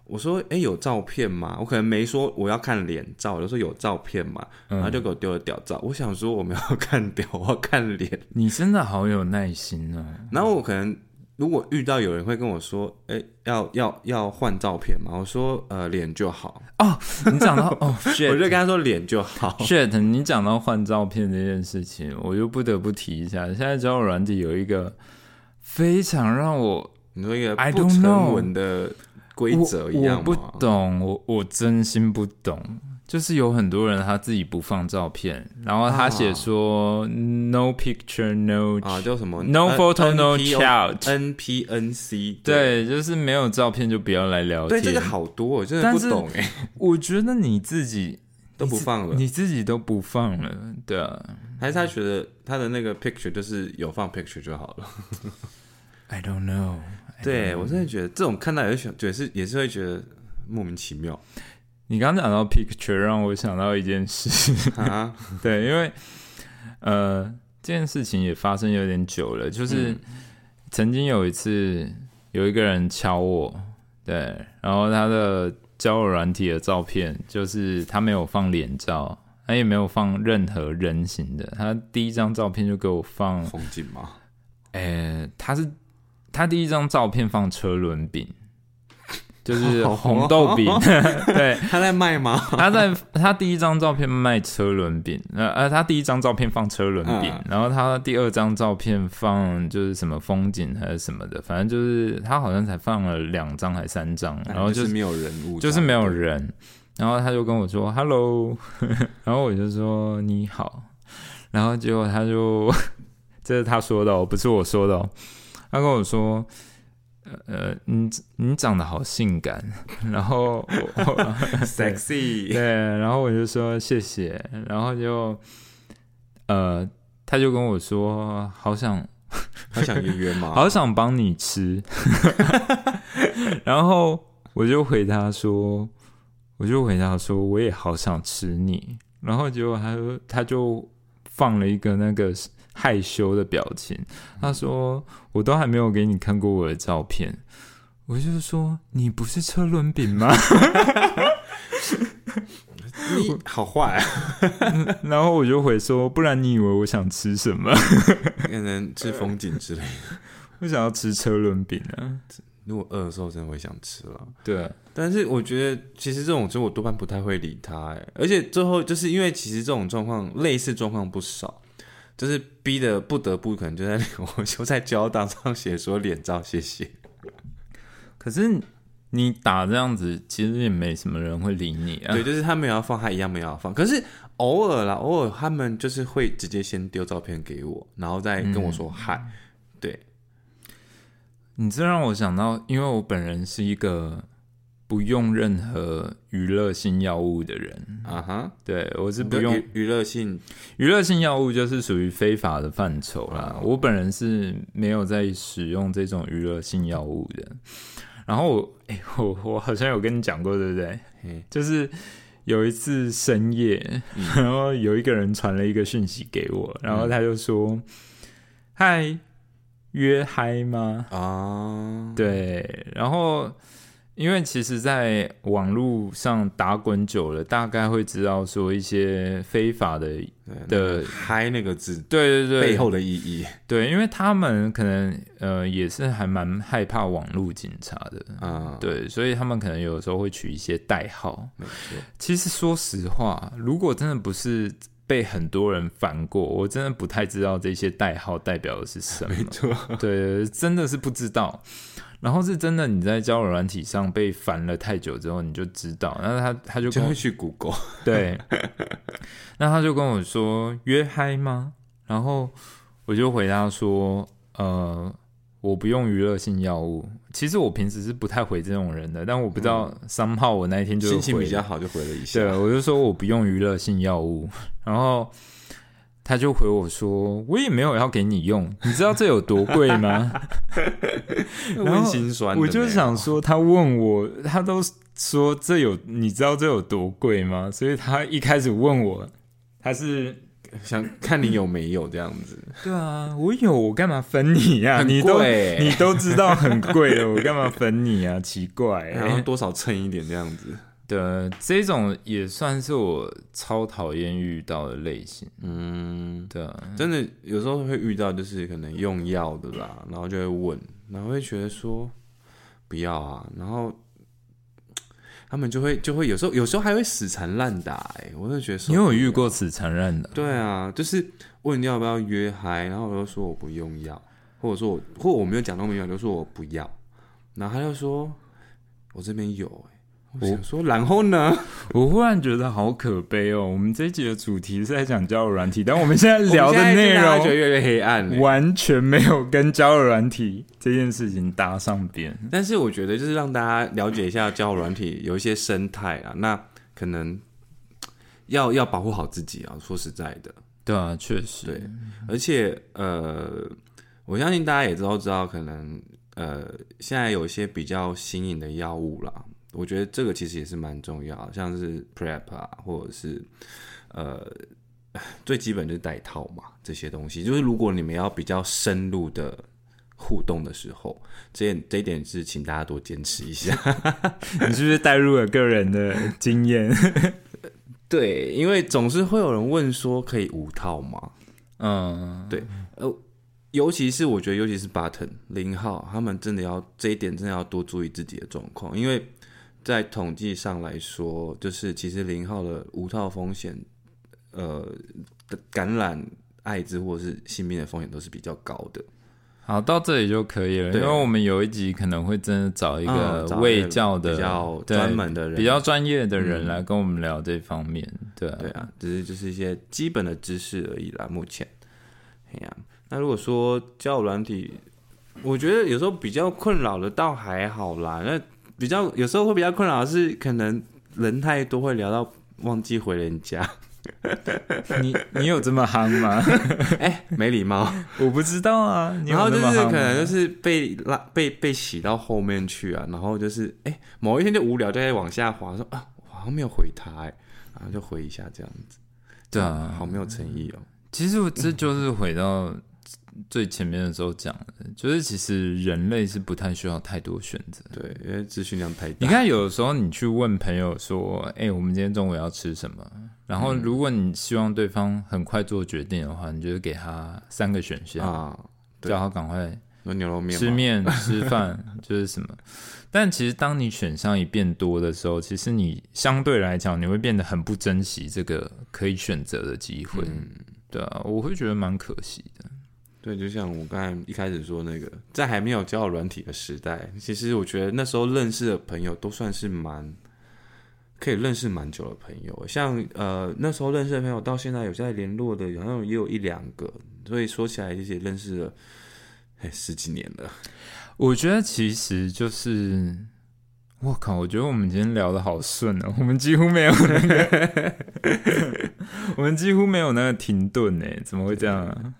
我说哎、诶有照片吗？我可能没说我要看脸照，我就说有照片嘛，然后就给我丢了屌照。我想说我没有 看屌，我要看脸。你真的好有耐心啊。然后我可能如果遇到有人会跟我说，哎、要要要换照片嘛？我说呃脸就好，哦你讲到哦我 shit 我就跟他说脸就好。shit，你讲到换照片这件事情，我就不得不提一下。现在交友软体有一个非常让我你说一个 I 不 don't 成 know 文的规则一我，样我不？懂，我我真心不懂。就是有很多人他自己不放照片，然后他写说、no picture no 啊，叫什么 no photo no NPO chat，NPNC 对，就是没有照片就不要来聊天。对，这个好多，我真的不懂哎，我觉得你自己都不放了，你自己都不放了，对啊。还是他觉得他的那个 picture 就是有放 picture 就好了。I don't know。对我真的觉得这种看到也是觉得是也是会觉得莫名其妙你刚讲到 picture，让我想到一件事。啊。对，因为呃，这件事情也发生有点久了，就是嗯曾经有一次有一个人敲我，对，然后他的交友软体的照片就是他没有放脸照，他也没有放任何人形的，他第一张照片就给我放，风景吗？诶、他是他第一张照片放车轮饼。就是红豆饼，对，他在卖吗？他在他第一张照片卖车轮饼，呃呃，他第一张照片放车轮饼，嗯然后他第二张照片放就是什么风景还是什么的，反正就是他好像才放了两张还三张，然后就是没有人物，就是没有。人，然后他就跟我说 “hello”，然后我就说你好，然后结果他就这是他说的、哦，不是我说的、哦，他跟我说。呃，你你长得好性感，然后 sexy，对，然后我就说谢谢，然后就呃，他就跟我说好想 好想约约吗？好想帮你吃，然后我就回他说，我就回他说我也好想吃你，然后结果他就他就放了一个那个害羞的表情，他说我都还没有给你看过我的照片。我就是说你不是车轮饼吗？你好坏啊，然后我就回说，不然你以为我想吃什么？可能吃风景之类的。我想要吃车轮饼啊。如果饿的时候，真的会想吃了。对啊，但是我觉得，其实这种就我多半不太会理他，哎，而且最后就是因为其实这种状况，类似状况不少，就是逼的不得不可能就在 我就在交档上写说脸照，谢谢。可是你打这样子，其实也没什么人会理你啊。对，就是他没有要放，他一样没有要放。可是偶尔啦，偶尔他们就是会直接先丢照片给我，然后再跟我说嗨、对，你这让我想到，因为我本人是一个不用任何娱乐性药物的人，啊哈，对我是不用娱娱乐性娱乐性药物，就是属于非法的范畴啦。我本人是没有在使用这种娱乐性药物的。然后我，哎、我我好像有跟你讲过，对不对？嘿就是有一次深夜，然后有一个人传了一个讯息给我，然后他就说：“嗨，约嗨吗？”啊，对，然后因为其实，在网络上打滚久了，大概会知道说一些非法的，的嗨那个字对对对，背后的意义。对，因为他们可能呃也是还蛮害怕网络警察的啊，对，所以他们可能有时候会取一些代号。其实说实话，如果真的不是被很多人烦过，我真的不太知道这些代号代表的是什么。没错，对，真的是不知道。然后是真的，你在交友软体上被烦了太久之后，你就知道。然后他他就就会去 Google，对，那他就跟我说约嗨吗？然后我就回答说，呃，我不用娱乐性药物。其实我平时是不太回这种人的，但我不知道三号我那一天就心情比较好，就回了一下。对，我就说我不用娱乐性药物，然后。他就回我说：“我也没有要给你用，你知道这有多贵吗？” 温心酸。我就想说，他问我，他都说这有，你知道这有多贵吗？所以他一开始问我，他是想看你有没有这样子。对啊，我有，我干嘛分你呀？你都你都知道很贵了，我干嘛分你啊？奇怪，然后多少蹭一点这样子。的这种也算是我超讨厌遇到的类型。嗯，对，真的有时候会遇到，就是可能用药的啦，然后就会问，然后会觉得说不要啊，然后他们就会就会有时候有时候还会死缠烂打。哎，我就觉得你有遇过死缠烂打？对啊，就是问你要不要约嗨，然后我就说我不用药，或者说我或我没有讲到没有，就说我不要，然后他就说我这边有。我想说，然后呢？我忽然觉得好可悲哦。我们这一集的主题是在讲交友软体，但我们现在 聊的内容就越来越黑暗，完全没有跟交友软体这件事情搭上边。但是我觉得，就是让大家了解一下交友软体有一些生态啊，那可能要要保护好自己啊。说实在的，对啊，确实对。而且呃，我相信大家也都知道，可能呃，现在有一些比较新颖的药物啦。我觉得这个其实也是蛮重要，像是 prep 啊，或者是呃最基本就是带套嘛，这些东西就是如果你们要比较深入的互动的时候，这这一点是请大家多坚持一下。你是不是带入了个人的经验？对，因为总是会有人问说可以无套吗？嗯，对，呃，尤其是我觉得，尤其是 button 零号，他们真的要这一点真的要多注意自己的状况，因为。在统计上来说，就是其实零号的无套风险，呃，感染艾滋或者是性病的风险都是比较高的。好，到这里就可以了，因为我们有一集可能会真的找一个卫教的比较专门的人、比较专业的人来跟我们聊这方面。对对啊，只是就是一些基本的知识而已啦。目前，哎呀，那如果说交友软体，我觉得有时候比较困扰的倒还好啦。那比较有时候会比较困扰是，可能人太多会聊到忘记回人家。你你有这么憨吗？哎，没礼貌，我不知道啊。然后就是可能就是被拉被被洗到后面去啊，然后就是哎某一天就无聊，就在往下滑，说啊我好像没有回他，哎，然后就回一下这样子。对啊，好没有诚意哦。其实我这就是回到。最前面的时候讲的，就是其实人类是不太需要太多选择，对，因为资讯量太大。你看，有的时候你去问朋友说：“哎，我们今天中午要吃什么？”然后，如果你希望对方很快做决定的话，你就给他三个选项啊，叫他赶快牛肉面、吃面、吃饭，就是什么。但其实，当你选项一变多的时候，其实你相对来讲，你会变得很不珍惜这个可以选择的机会。对啊，我会觉得蛮可惜的。对，就像我刚才一开始说那个，在还没有交友软体的时代，其实我觉得那时候认识的朋友都算是蛮可以认识蛮久的朋友。像呃那时候认识的朋友，到现在有在联络的，好像也有一两个。所以说起来，这些认识了哎十几年了。我觉得其实就是，我靠，我觉得我们今天聊的好顺哦，我们几乎没有那个，我们几乎没有那个停顿呢，怎么会这样啊？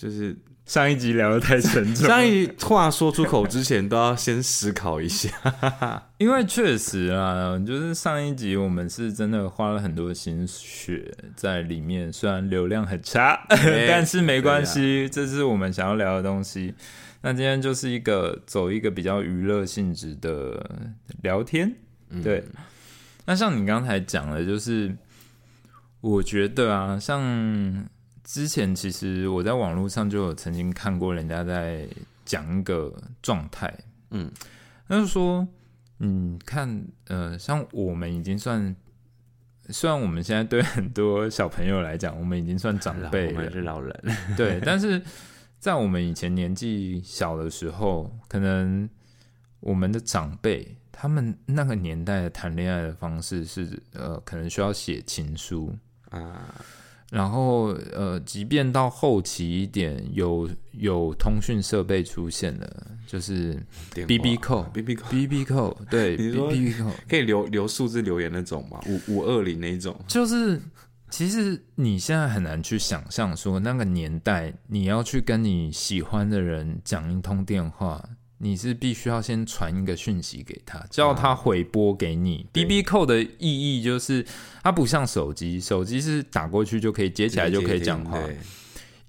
就是上一集聊的太沉重，上一话说出口之前都要先思考一下。因为确实啊，就是上一集我们是真的花了很多心血在里面，虽然流量很差，但是没关系，这是我们想要聊的东西。那今天就是一个走一个比较娱乐性质的聊天，对。那像你刚才讲的，就是我觉得啊，像之前其实我在网络上就有曾经看过人家在讲一个状态，嗯，那就说，嗯，看，呃，像我们已经算，虽然我们现在对很多小朋友来讲，我们已经算长辈了，是老人，对，但是。在我们以前年纪小的时候，可能我们的长辈他们那个年代的谈恋爱的方式是，呃，可能需要写情书啊，然后呃，即便到后期一点，有有通讯设备出现了，就是 B B 扣 B B 扣。B B 扣，对，B B 扣。可以留留数字留言那种嘛，五五二零那种，就是。其实你现在很难去想象，说那个年代你要去跟你喜欢的人讲一通电话，你是必须要先传一个讯息给他，叫他回拨给你。B B 扣的意义就是，它不像手机，手机是打过去就可以接起来就可以讲话。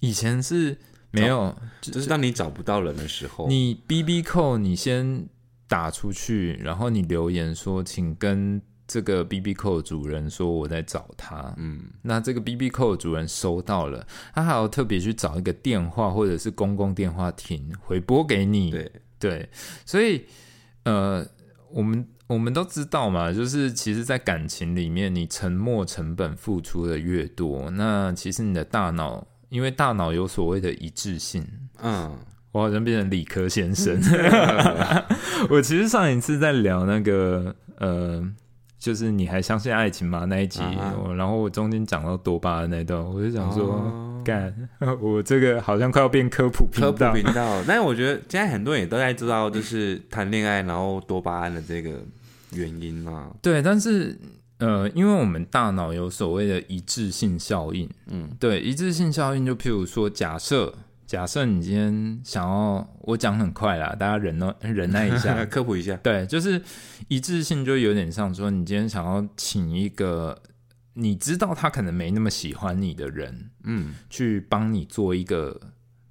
以前是没有，就是当你找不到人的时候，你 B B 扣你先打出去，然后你留言说，请跟。这个 B B 扣主人说我在找他，嗯，那这个 B B 扣主人收到了，他还要特别去找一个电话或者是公共电话亭回拨给你，对对，所以呃，我们我们都知道嘛，就是其实，在感情里面，你沉默成本付出的越多，那其实你的大脑，因为大脑有所谓的一致性，嗯，我好像变成理科先生，我其实上一次在聊那个呃。就是你还相信爱情吗？那一集，然后我中间讲到多巴胺那段，我就想说，干，我这个好像快要变科普科普频道。但是我觉得现在很多人也都在知道，就是谈恋爱然后多巴胺的这个原因嘛。对，但是呃，因为我们大脑有所谓的一致性效应，嗯，对，一致性效应就譬如说，假设。假设你今天想要我讲很快啦，大家忍耐忍耐一下，科普一下。对，就是一致性，就有点像说，你今天想要请一个你知道他可能没那么喜欢你的人，嗯，去帮你做一个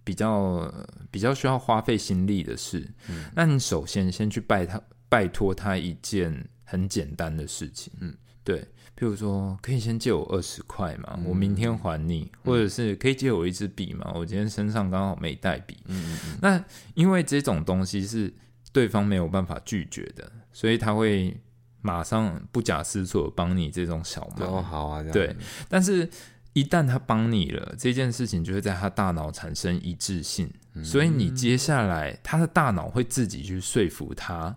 比较比较需要花费心力的事，嗯，那你首先先去拜他拜托他一件很简单的事情，嗯，对。譬如说，可以先借我二十块嘛，我明天还你，或者是可以借我一支笔嘛，我今天身上刚好没带笔。嗯嗯那因为这种东西是对方没有办法拒绝的，所以他会马上不假思索帮你这种小忙。哦，好啊，对。但是，一旦他帮你了，这件事情就会在他大脑产生一致性，所以你接下来他的大脑会自己去说服他。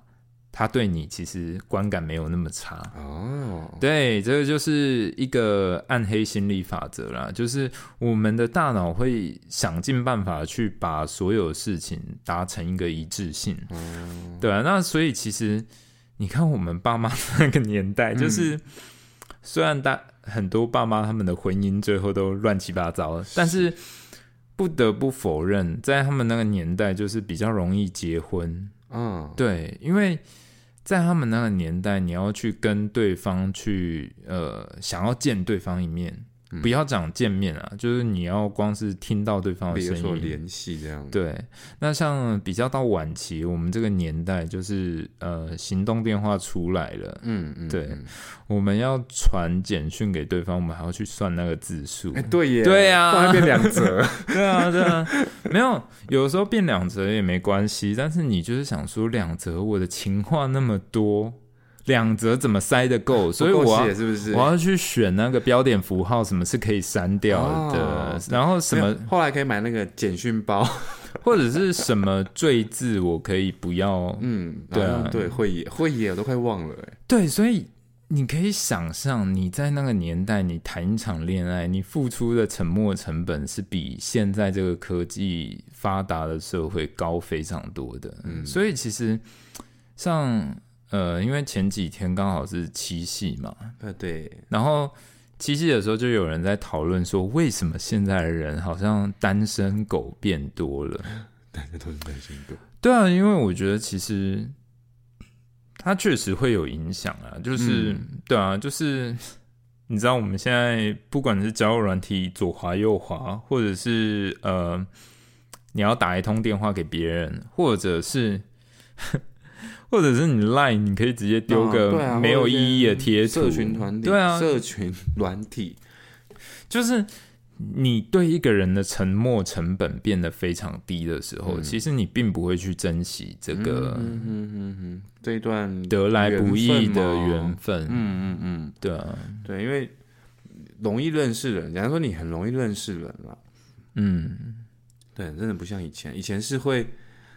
他对你其实观感没有那么差。哦，对，这个就是一个暗黑心理法则啦，就是我们的大脑会想尽办法去把所有事情达成一个一致性，对啊，那所以其实你看我们爸妈那个年代，就是虽然大很多爸妈他们的婚姻最后都乱七八糟，但是不得不否认，在他们那个年代就是比较容易结婚，嗯，对，因为。在他们那个年代，你要去跟对方去，呃，想要见对方一面。不要讲见面啊，就是你要光是听到对方的声音。联系这样。对，那像比较到晚期，我们这个年代就是呃，行动电话出来了，嗯嗯，对，我们要传简讯给对方，我们还要去算那个字数。哎，对耶，对呀，变两折，对啊，对啊，没有，有时候变两折也没关系，但是你就是想说两折，我的情话那么多。两则怎么塞得够？所以我是不是我要去选那个标点符号，什么是可以删掉的？然后什么后来可以买那个简讯包，或者是什么赘字，我可以不要。嗯，对啊，对，会也会也，我都快忘了。哎，对，所以你可以想象，你在那个年代，你谈一场恋爱，你付出的沉默成本是比现在这个科技发达的社会高非常多的。嗯，所以其实像。呃，因为前几天刚好是七夕嘛，呃对，然后七夕的时候就有人在讨论说，为什么现在的人好像单身狗变多了？大家都是单身狗。对啊，因为我觉得其实它确实会有影响啊，就是、对啊，就是 你知道我们现在不管是交友软体左滑右滑，或者是呃你要打一通电话给别人，或者是或者是你 Line 你可以直接丢个没有意义的贴图，社群团体，对啊，社群软体，就是你对一个人的沉默成本变得非常低的时候，嗯。其实你并不会去珍惜这个嗯嗯嗯嗯，这一段得来不易的缘分嘛缘分。嗯嗯嗯，对啊，对，因为容易认识人，假如说你很容易认识人了，嗯，对，真的不像以前，以前是会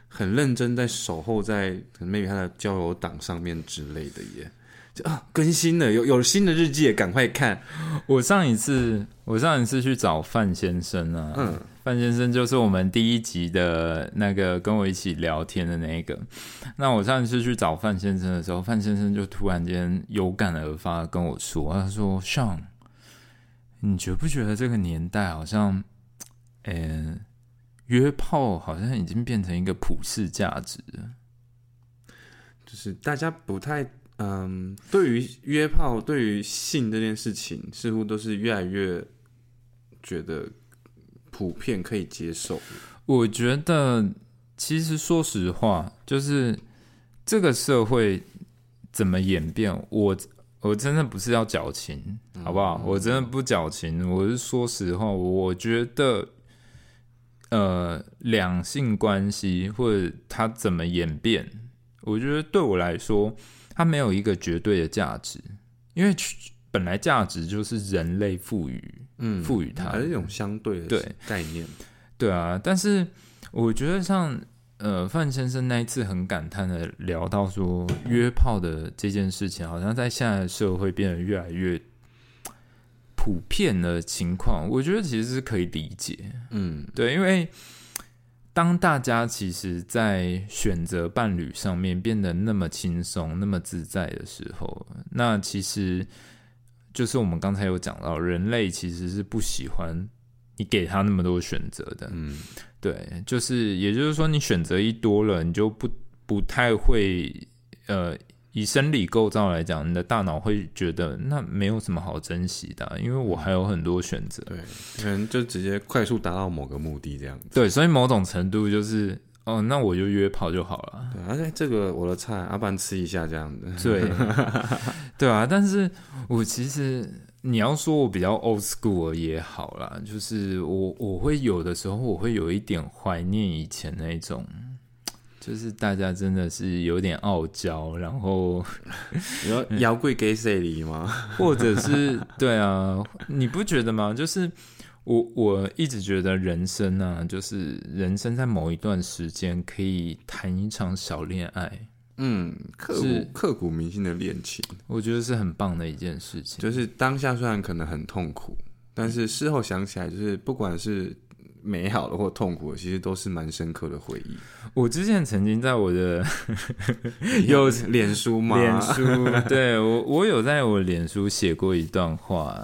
很认真在守候在可能 maybe 他的交友档上面之类的耶。就啊，更新了，有有新的日记，赶快看。我上一次我上一次去找范先生啊，嗯，范先生就是我们第一集的那个跟我一起聊天的那一个。那我上一次去找范先生的时候，范先生就突然间有感而发跟我说：“他说上，你觉不觉得这个年代好像，呃，约炮好像已经变成一个普世价值了？就是大家不太嗯，对于约炮、对于性这件事情，似乎都是越来越觉得普遍可以接受。我觉得，其实说实话，就是这个社会怎么演变，我我真的不是要矫情，好不好？我真的不矫情，我是说实话，我觉得，呃，两性关系或者它怎么演变，我觉得对我来说，它没有一个绝对的价值，因为本来价值就是人类赋予嗯，赋予它还是一种相对的对概念。对啊，但是我觉得像呃范先生那一次很感叹的聊到说，约炮的这件事情，好像在现在的社会变得越来越普遍的情况，我觉得其实是可以理解。嗯，对，因为当大家其实，在选择伴侣上面变得那么轻松、那么自在的时候，那其实就是我们刚才有讲到，人类其实是不喜欢你给他那么多选择的。嗯，对，就是也就是说，你选择一多了，你就不不太会呃，以生理构造来讲，你的大脑会觉得那没有什么好珍惜的啊、因为我还有很多选择。对，可能就直接快速达到某个目的这样子。对，所以某种程度就是，哦，那我就约炮就好了。对，而且这个我的菜，阿不然吃一下这样子。对，对啊，但是我其实你要说我比较 old school 也好啦，就是我我会有的时候我会有一点怀念以前那种。就是大家真的是有点傲娇，然后 你说摇柜给谁里吗？或者是对啊，你不觉得吗？就是我我一直觉得人生啊，就是人生在某一段时间可以谈一场小恋爱，嗯，刻是骨刻骨铭心的恋情，我觉得是很棒的一件事情。就是当下虽然可能很痛苦，但是事后想起来，就是不管是美好的或痛苦的，其实都是蛮深刻的回忆。我之前曾经在我的有脸书吗？脸书，对我我有在我脸书写过一段话。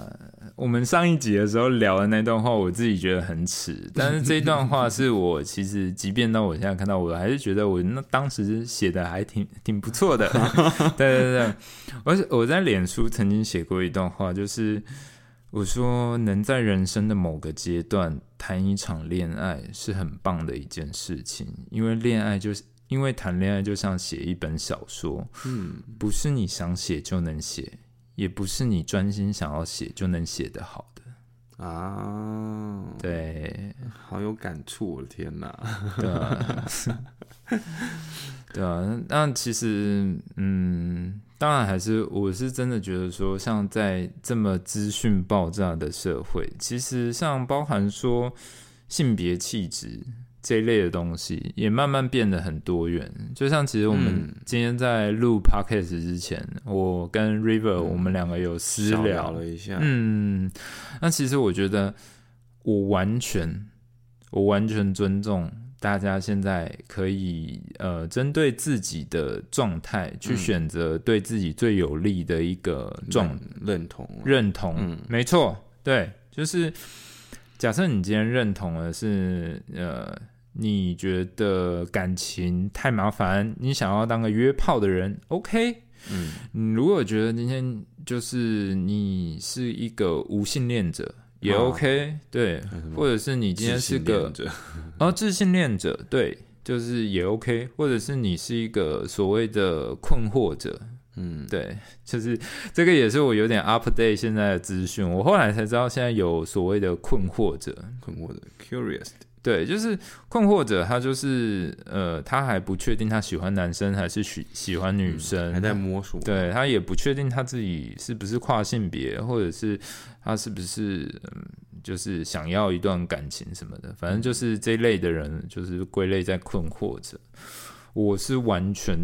我们上一集的时候聊的那段话，我自己觉得很耻，但是这段话是我其实，即便到我现在看到，我还是觉得我那当时写的还挺挺不错的。对对对，而且我在脸书曾经写过一段话，就是我说能在人生的某个阶段谈一场恋爱是很棒的一件事情，因为恋爱就是因为谈恋爱就像写一本小说，嗯，不是你想写就能写，也不是你专心想要写就能写得好的。啊，对，好有感触，我的天哪！对啊，对啊。那其实，嗯，当然还是我是真的觉得说，像在这么资讯爆炸的社会，其实像包含说性别气质这一类的东西，也慢慢变得很多元。就像其实我们嗯。今天在录 podcast 之前，我跟 River 我们两个有私聊。聊了一下，嗯，那其实我觉得我完全，我完全尊重大家现在可以呃，针对自己的状态去选择对自己最有利的一个状认认同认同。嗯没错，对，就是假设你今天认同的是呃，你觉得感情太麻烦，你想要当个约炮的人，OK。嗯你如果觉得今天就是你是一个无性恋者，也啊。OK，、对，或者是你今天是个自信恋者？哦，自信恋者，对，就是也 OK，或者是你是一个所谓的困惑者，嗯。对，就是这个也是我有点 update 现在的资讯，我后来才知道现在有所谓的困惑者，困惑者 curious 对，就是困惑者，他就是呃，他还不确定他喜欢男生还是喜喜欢女生，还在摸索，对他也不确定他自己是不是跨性别，或者是他是不是嗯，就是想要一段感情什么的，反正就是这一类的人，就是归类在困惑者。我是完全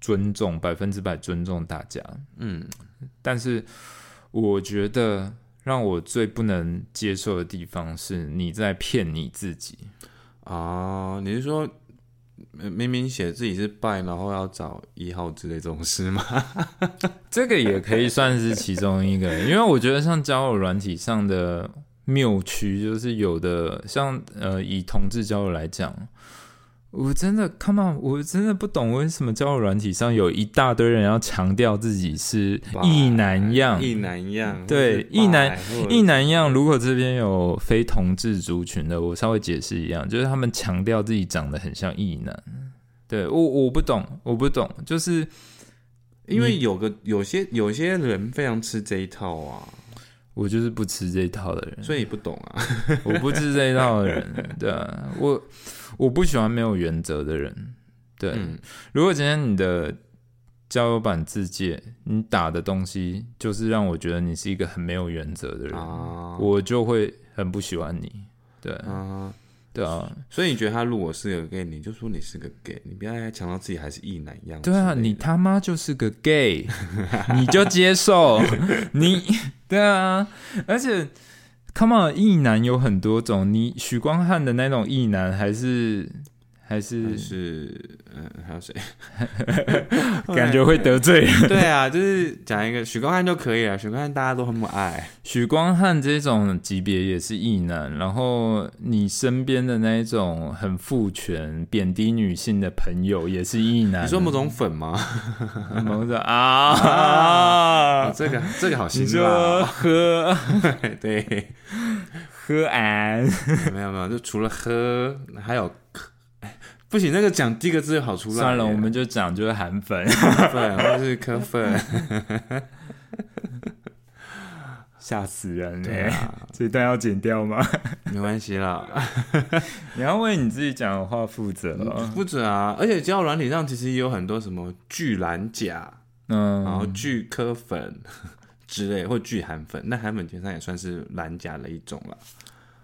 尊重，百分之百尊重大家，嗯但是我觉得让我最不能接受的地方是你在骗你自己。啊，你是说呃明明写自己是拜，然后要找一号之类这种事吗？这个也可以算是其中一个，因为我觉得像交友软体上的谬区，就是有的像呃，以同志交友来讲，我真的 come on，我真的不懂为什么交友软体上有一大堆人要强调自己是异男样，异男样，对异男异男样。如果这边有非同志族群的，我稍微解释一样，就是他们强调自己长得很像异男。对我我不懂，我不懂，就是因为有个有些有些人非常吃这一套啊，我就是不吃这一套的人。所以你不懂啊。我不吃这一套的人，对啊，我我不喜欢没有原则的人。对，嗯。如果今天你的交友版字界，你打的东西就是让我觉得你是一个很没有原则的人，啊，我就会很不喜欢你。对，啊，对啊，所以你觉得他如果是个 gay，你就说你是个 gay，你不要再强调自己还是异男一样对啊，你他妈就是个 gay，你就接受 你，对啊，而且。Come on，异男有很多种，你许光汉的那种意男还是还是还是嗯，还有谁？感觉会得罪人。对啊，就是讲一个许光汉就可以了，许光汉大家都很爱。许光汉这种级别也是异男，然后你身边的那一种很父权、贬低女性的朋友也是异男。你说某种粉吗？某种啊啊，，这个这个好辛辣。喝对，喝安，没有没有，就除了喝，还有哎不行，那个讲第一个字就好出来耶。算了，我们就讲就是韩粉，粉或者是科粉。吓死人对嘞！啊，这一段要剪掉吗？没关系啦，你要为你自己讲的话负责了。负责啊！而且交友软体上其实也有很多什么巨蓝甲，嗯然后嗯，巨科粉之类，或巨韩粉，那韩粉其实上也算是蓝甲的一种了。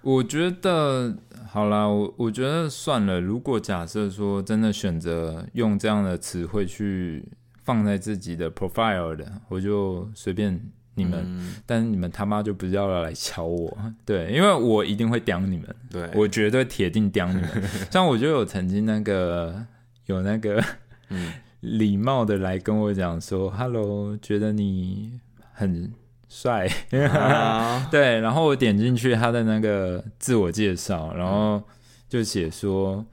我觉得好啦，我我觉得算了。如果假设说真的选择用这样的词汇去放在自己的 profile 的，我就随便你们，嗯但是你们他妈就不要来敲我，对，因为我一定会刁你们，对，我绝对铁定刁你们。像我就有曾经那个有那个嗯礼貌的来跟我讲说，Hello，觉得你很帅。啊 对，然后我点进去他的那个自我介绍，然后就写说，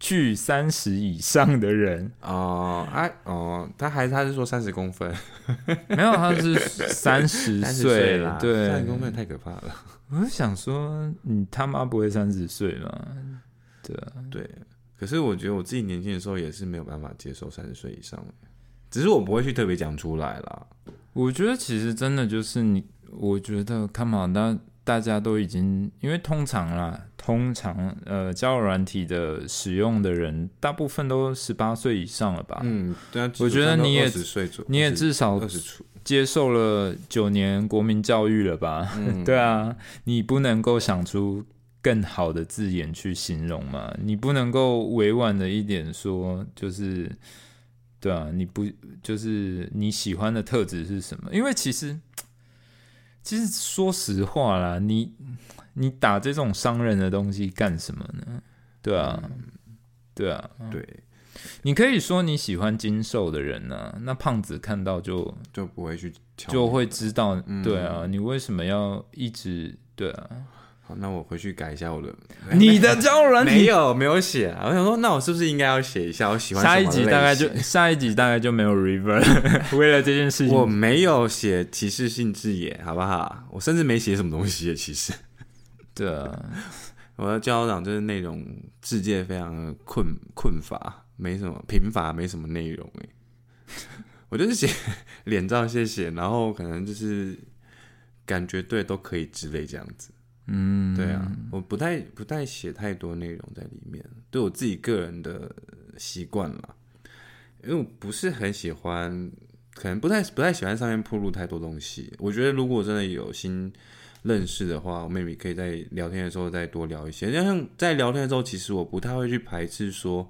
距三十以上的人，哦，哎哦，他还他是说三十公分，没有，他是三十岁啦，对，三十公分太可怕了。我是想说，你他妈不会三十岁吗？对啊，对，可是我觉得我自己年轻的时候也是没有办法接受三十岁以上的，只是我不会去特别讲出来啦。我觉得其实真的就是你，我觉得看嘛，那大家都已经，因为通常啦，通常呃，交友软体的使用的人，大部分都十八岁以上了吧？嗯，对啊，我觉得你也你也至少接受了九年国民教育了吧？嗯，对啊，你不能够想出更好的字眼去形容嘛？你不能够委婉的一点说，就是对啊，你不就是你喜欢的特质是什么？因为其实其实说实话啦，你你打这种伤人的东西干什么呢？对啊，对啊，对，你可以说你喜欢精瘦的人呢、那胖子看到就就不会去敲就你会知道，嗯对啊，你为什么要一直对啊？好，那我回去改一下我的。你的交友软体，没有没有写啊，我想说，那我是不是应该要写一下我喜欢下一集大概就 下一集大概就没有 river 了为了这件事情，我没有写歧视性字眼，好不好？我甚至没写什么东西耶，其实 对啊，我的交友档就是内容世界非常的困困乏，没什么贫乏，没什么内容哎。我就是写脸照，谢谢，然后可能就是感觉对都可以之类这样子。嗯，对啊，我不太不太写太多内容在里面，对我自己个人的习惯啦，因为我不是很喜欢，可能不太不太喜欢上面铺露太多东西。我觉得如果真的有新认识的话，我 maybe 可以在聊天的时候再多聊一些。就像在聊天的时候，其实我不太会去排斥说，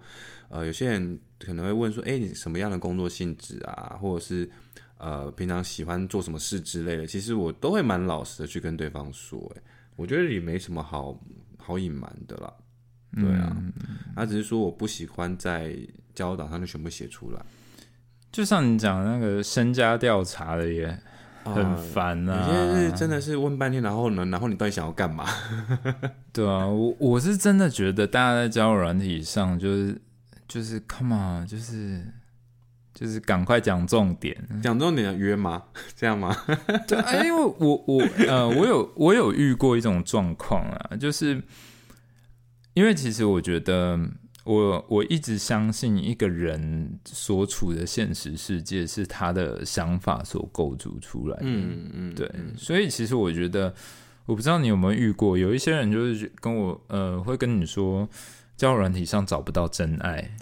呃，有些人可能会问说，哎、你什么样的工作性质啊，或者是呃平常喜欢做什么事之类的，其实我都会蛮老实的去跟对方说、诶。我觉得也没什么好好隐瞒的啦。对啊，他只是说我不喜欢在交友档上就全部写出来，就像你讲那个身家调查的也很啊烦啊，有些是真的是问半天，然后呢，然后你到底想要干嘛？对啊，我我是真的觉得大家在交友软体上就是就是 come on，就是就是赶快讲重点。讲重点的约吗？这样吗？对，啊因为我我呃，我有我有遇过一种状况啊，就是因为其实我觉得我我一直相信一个人所处的现实世界是他的想法所构筑出来的。嗯嗯，对，所以其实我觉得，我不知道你有没有遇过，有一些人就是跟我呃会跟你说，交友软体上找不到真爱，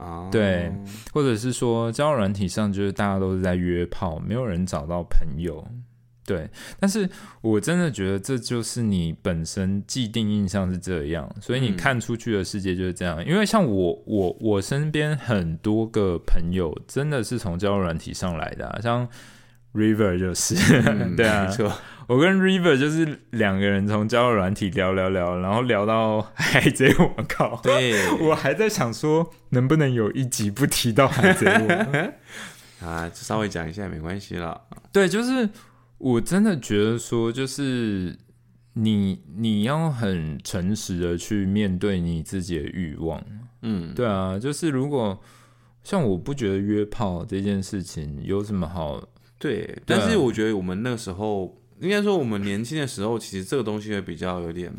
啊，对或者是说交友软体上就是大家都是在约炮，没有人找到朋友。对，但是我真的觉得这就是你本身既定印象是这样，所以你嗯。看出去的世界就是这样。因为像我，我我身边很多个朋友真的是从交友软体上来的、啊，像 River 就是，嗯 对啊。没，错，我跟 River 就是两个人从交友软体聊聊聊，然后聊到海贼王，靠！对我还在想说，能不能有一集不提到海贼王？啊，稍微讲一下没关系啦。对，就是我真的觉得说，就是你你要很诚实的去面对你自己的欲望。嗯，对啊，就是如果像我不觉得约炮这件事情有什么好，对，但是我觉得我们那个时候，应该说我们年轻的时候，其实这个东西会比较有点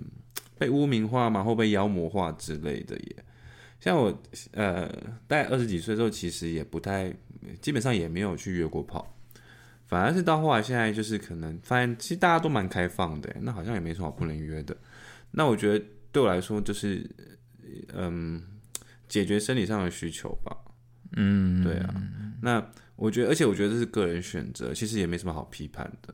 被污名化嘛，或被妖魔化之类的耶。像我呃，大概二十几岁的时候，其实也不太，基本上也没有去约过炮，反而是到后来现在就是可能发现，其实大家都蛮开放的，那好像也没什么好不能约的。那我觉得对我来说，就是嗯，解决生理上的需求吧。嗯，对啊，那我觉得，而且我觉得这是个人选择，其实也没什么好批判的。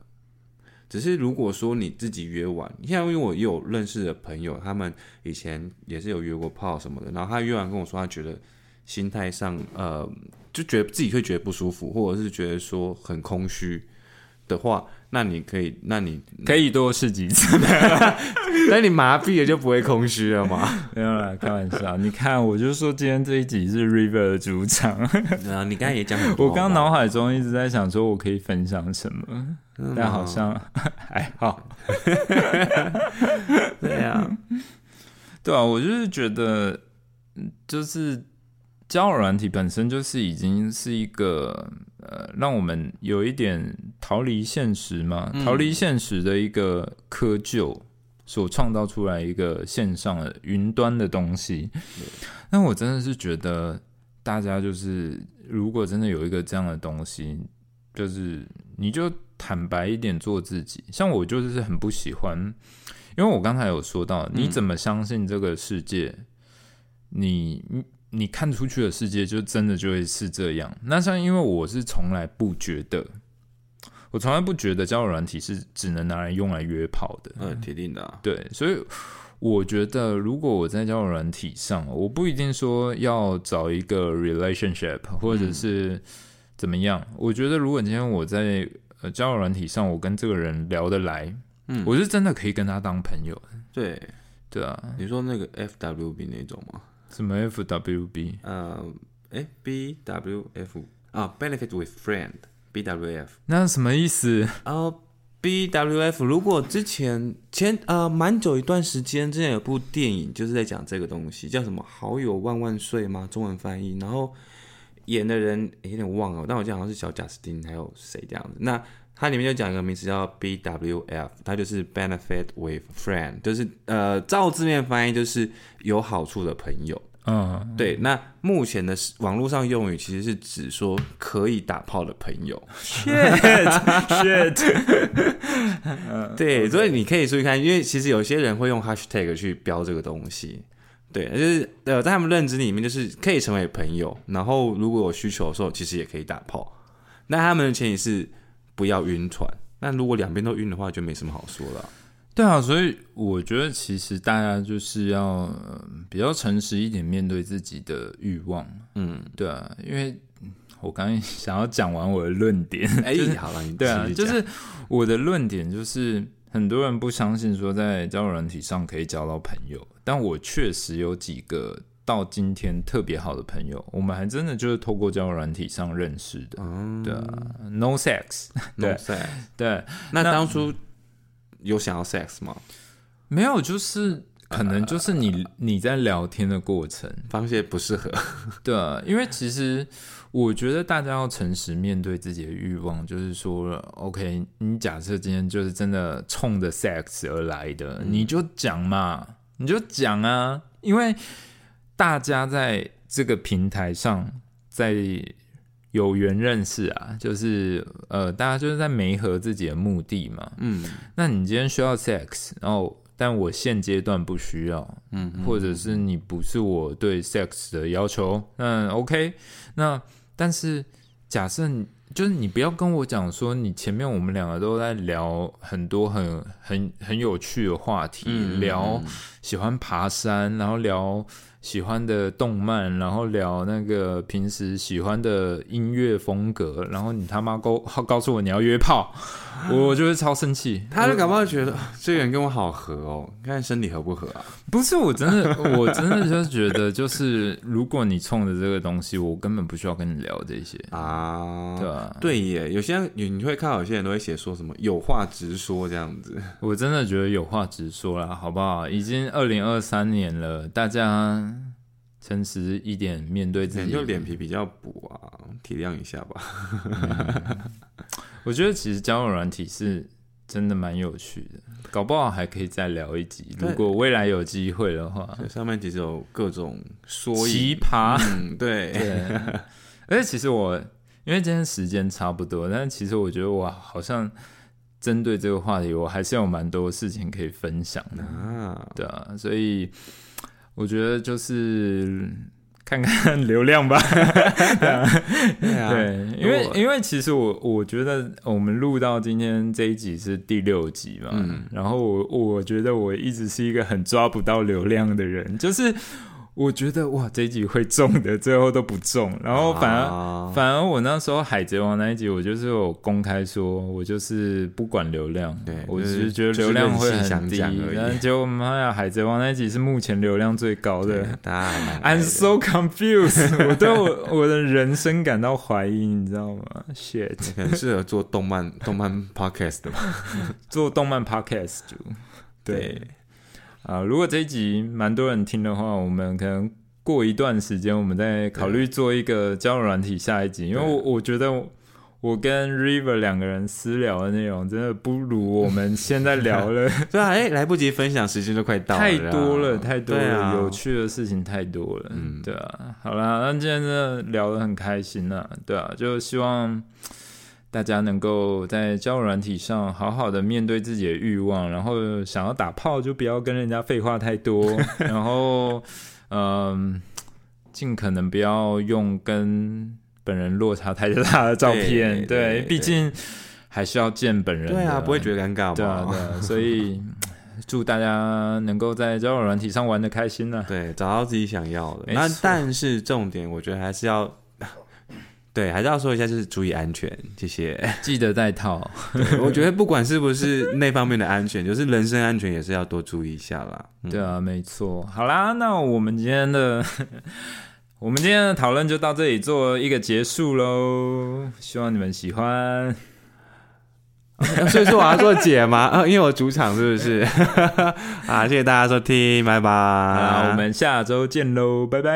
只是如果说你自己约完，像因为我有认识的朋友，他们以前也是有约过炮什么的，然后他约完跟我说，他觉得心态上，呃，就觉得自己会觉得不舒服，或者是觉得说很空虚的话，那你可以，那你可以多试几次。那你麻痹了就不会空虚了吗？没有啦，开玩笑。你看，我就说今天这一集是 River 的主场。啊，你刚才也讲很多，我刚脑海中一直在想，说我可以分享什么，但好像 还好。对啊，对啊，我就是觉得，嗯就是交友软体本身就是已经是一个呃，让我们有一点逃离现实嘛，逃离现实的一个窠臼所创造出来一个线上的云端的东西。那我真的是觉得，大家就是如果真的有一个这样的东西，就是你就坦白一点做自己。像我就是很不喜欢，因为我刚才有说到，你怎么相信这个世界？你你你看出去的世界就真的就会是这样？那像因为我是从来不觉得，我从来不觉得交友软体是只能拿来用来约炮的。嗯，铁定的、啊，对，所以我觉得，如果我在交友软体上，我不一定说要找一个 relationship，或者是怎么样。我觉得，如果今天我在呃交友软体上，我跟这个人聊得来，嗯我是真的可以跟他当朋友。对，对啊，你说那个 FWB 那种吗？什么 FWB？呃，哎，B W F 啊，benefit with friend B W F。那什么意思？然后 B W F，如果之前前呃蛮久一段时间之前有部电影就是在讲这个东西，叫什么“好友万万岁”吗？中文翻译，然后演的人有点忘了，但我记得好像是小贾斯汀，还有谁这样子。那它里面就讲一个名词叫 B W F，它就是 benefit with friend，就是呃照字面翻译就是有好处的朋友。嗯，对，那目前的网络上用语其实是指说可以打炮的朋友。shit shit，对，所以你可以注意看，因为其实有些人会用 hashtag 去标这个东西。对，就是呃，在他们认知里面，就是可以成为朋友，然后如果有需求的时候，其实也可以打炮。那他们的前提是不要晕船。那如果两边都晕的话，就没什么好说了。对啊，所以我觉得其实大家就是要、呃比较诚实一点，面对自己的欲望。嗯，对啊，因为嗯我刚刚想要讲完我的论点，哎、就是好了，你对啊，就是我的论点就是，很多人不相信说在交友软体上可以交到朋友，但我确实有几个到今天特别好的朋友，我们还真的就是透过交友软体上认识的。嗯对啊，no sex，，no 对 sex。对，那那当初有想要 sex 吗？没有，就是可能就是你你在聊天的过程，发现不适合。对啊，因为其实我觉得大家要诚实面对自己的欲望，就是说，OK，你假设今天就是真的冲着 sex 而来的，你就讲嘛，你就讲啊，因为大家在这个平台上在有缘认识啊，就是呃，大家就是在媒合自己的目的嘛。嗯那你今天需要 sex，然后但我现阶段不需要，嗯，或者是你不是我对 sex 的要求，那 OK。那但是假设你就是你不要跟我讲说，你前面我们两个都在聊很多很很很有趣的话题，嗯聊喜欢爬山，然后聊喜欢的动漫，然后聊那个平时喜欢的音乐风格，然后你他妈告告诉我你要约炮，我就会超生气。他就搞不好觉得啊这个人跟我好合哦，看身体合不合啊？不是，我真的，我真的就是觉得，就是如果你冲着这个东西，我根本不需要跟你聊这些，啊，对吧？对耶，有些人你你会看到有些人都会写说什么有话直说这样子，我真的觉得有话直说啦，好不好？已经二零二三年了，大家诚实一点面对自己，就脸皮比较薄啊，体谅一下吧。我觉得其实交友软体是真的蛮有趣的，搞不好还可以再聊一集。如果未来有机会的话，上面其实有各种缩影，奇葩。嗯，对，对，而且其实我因为今天时间差不多，但是其实我觉得我好像针对这个话题，我还是有蛮多事情可以分享的，啊，对啊，所以我觉得就是看看 流量吧，对啊，对，因为因为其实我我觉得我们录到今天这一集是第六集嘛，嗯。然后我我觉得我一直是一个很抓不到流量的人，就是我觉得哇这一集会中的，最后都不中，然后反而。而反而我那时候《海贼王》那一集，我就是有公开说，我就是不管流量，对我只就是是觉得流量会很低。但结果妈呀，《海贼王》那一集是目前流量最高的，I'm so confused，我对我我的人生感到怀疑，你知道吗？shit，可能适合做动漫动漫 podcast 的吧？做动漫 podcast 就对啊，如果这一集蛮多人听的话，我们可能过一段时间，我们再考虑做一个交友软体下一集，因为我我觉得我跟 River 两个人私聊的内容真的不如我们现在聊了。对啊，哎，来不及分享，时间都快到了，太多了，太多了，啊。有趣的事情太多了，嗯。对啊，好啦，那今天真的聊得很开心啊，对啊，就希望。大家能够在交友软体上好好的面对自己的欲望，然后想要打炮就不要跟人家废话太多，然后嗯，尽可能不要用跟本人落差太大的照片，对对毕竟还是要见本人的，对啊，不会觉得尴尬对啊，对啊，所以祝大家能够在交友软体上玩的开心呢、对，找到自己想要的。那但是重点，我觉得还是要对，还是要说一下，就是注意安全，谢谢。记得戴套。我觉得不管是不是那方面的安全，就是人身安全也是要多注意一下啦。对啊，没错。好啦，那我们今天的我们今天的讨论就到这里做一个结束喽。希望你们喜欢。所以说我要做姐嘛？啊，因为我主场是不是？啊，谢谢大家收听，拜拜。好，我们下周见喽，拜拜。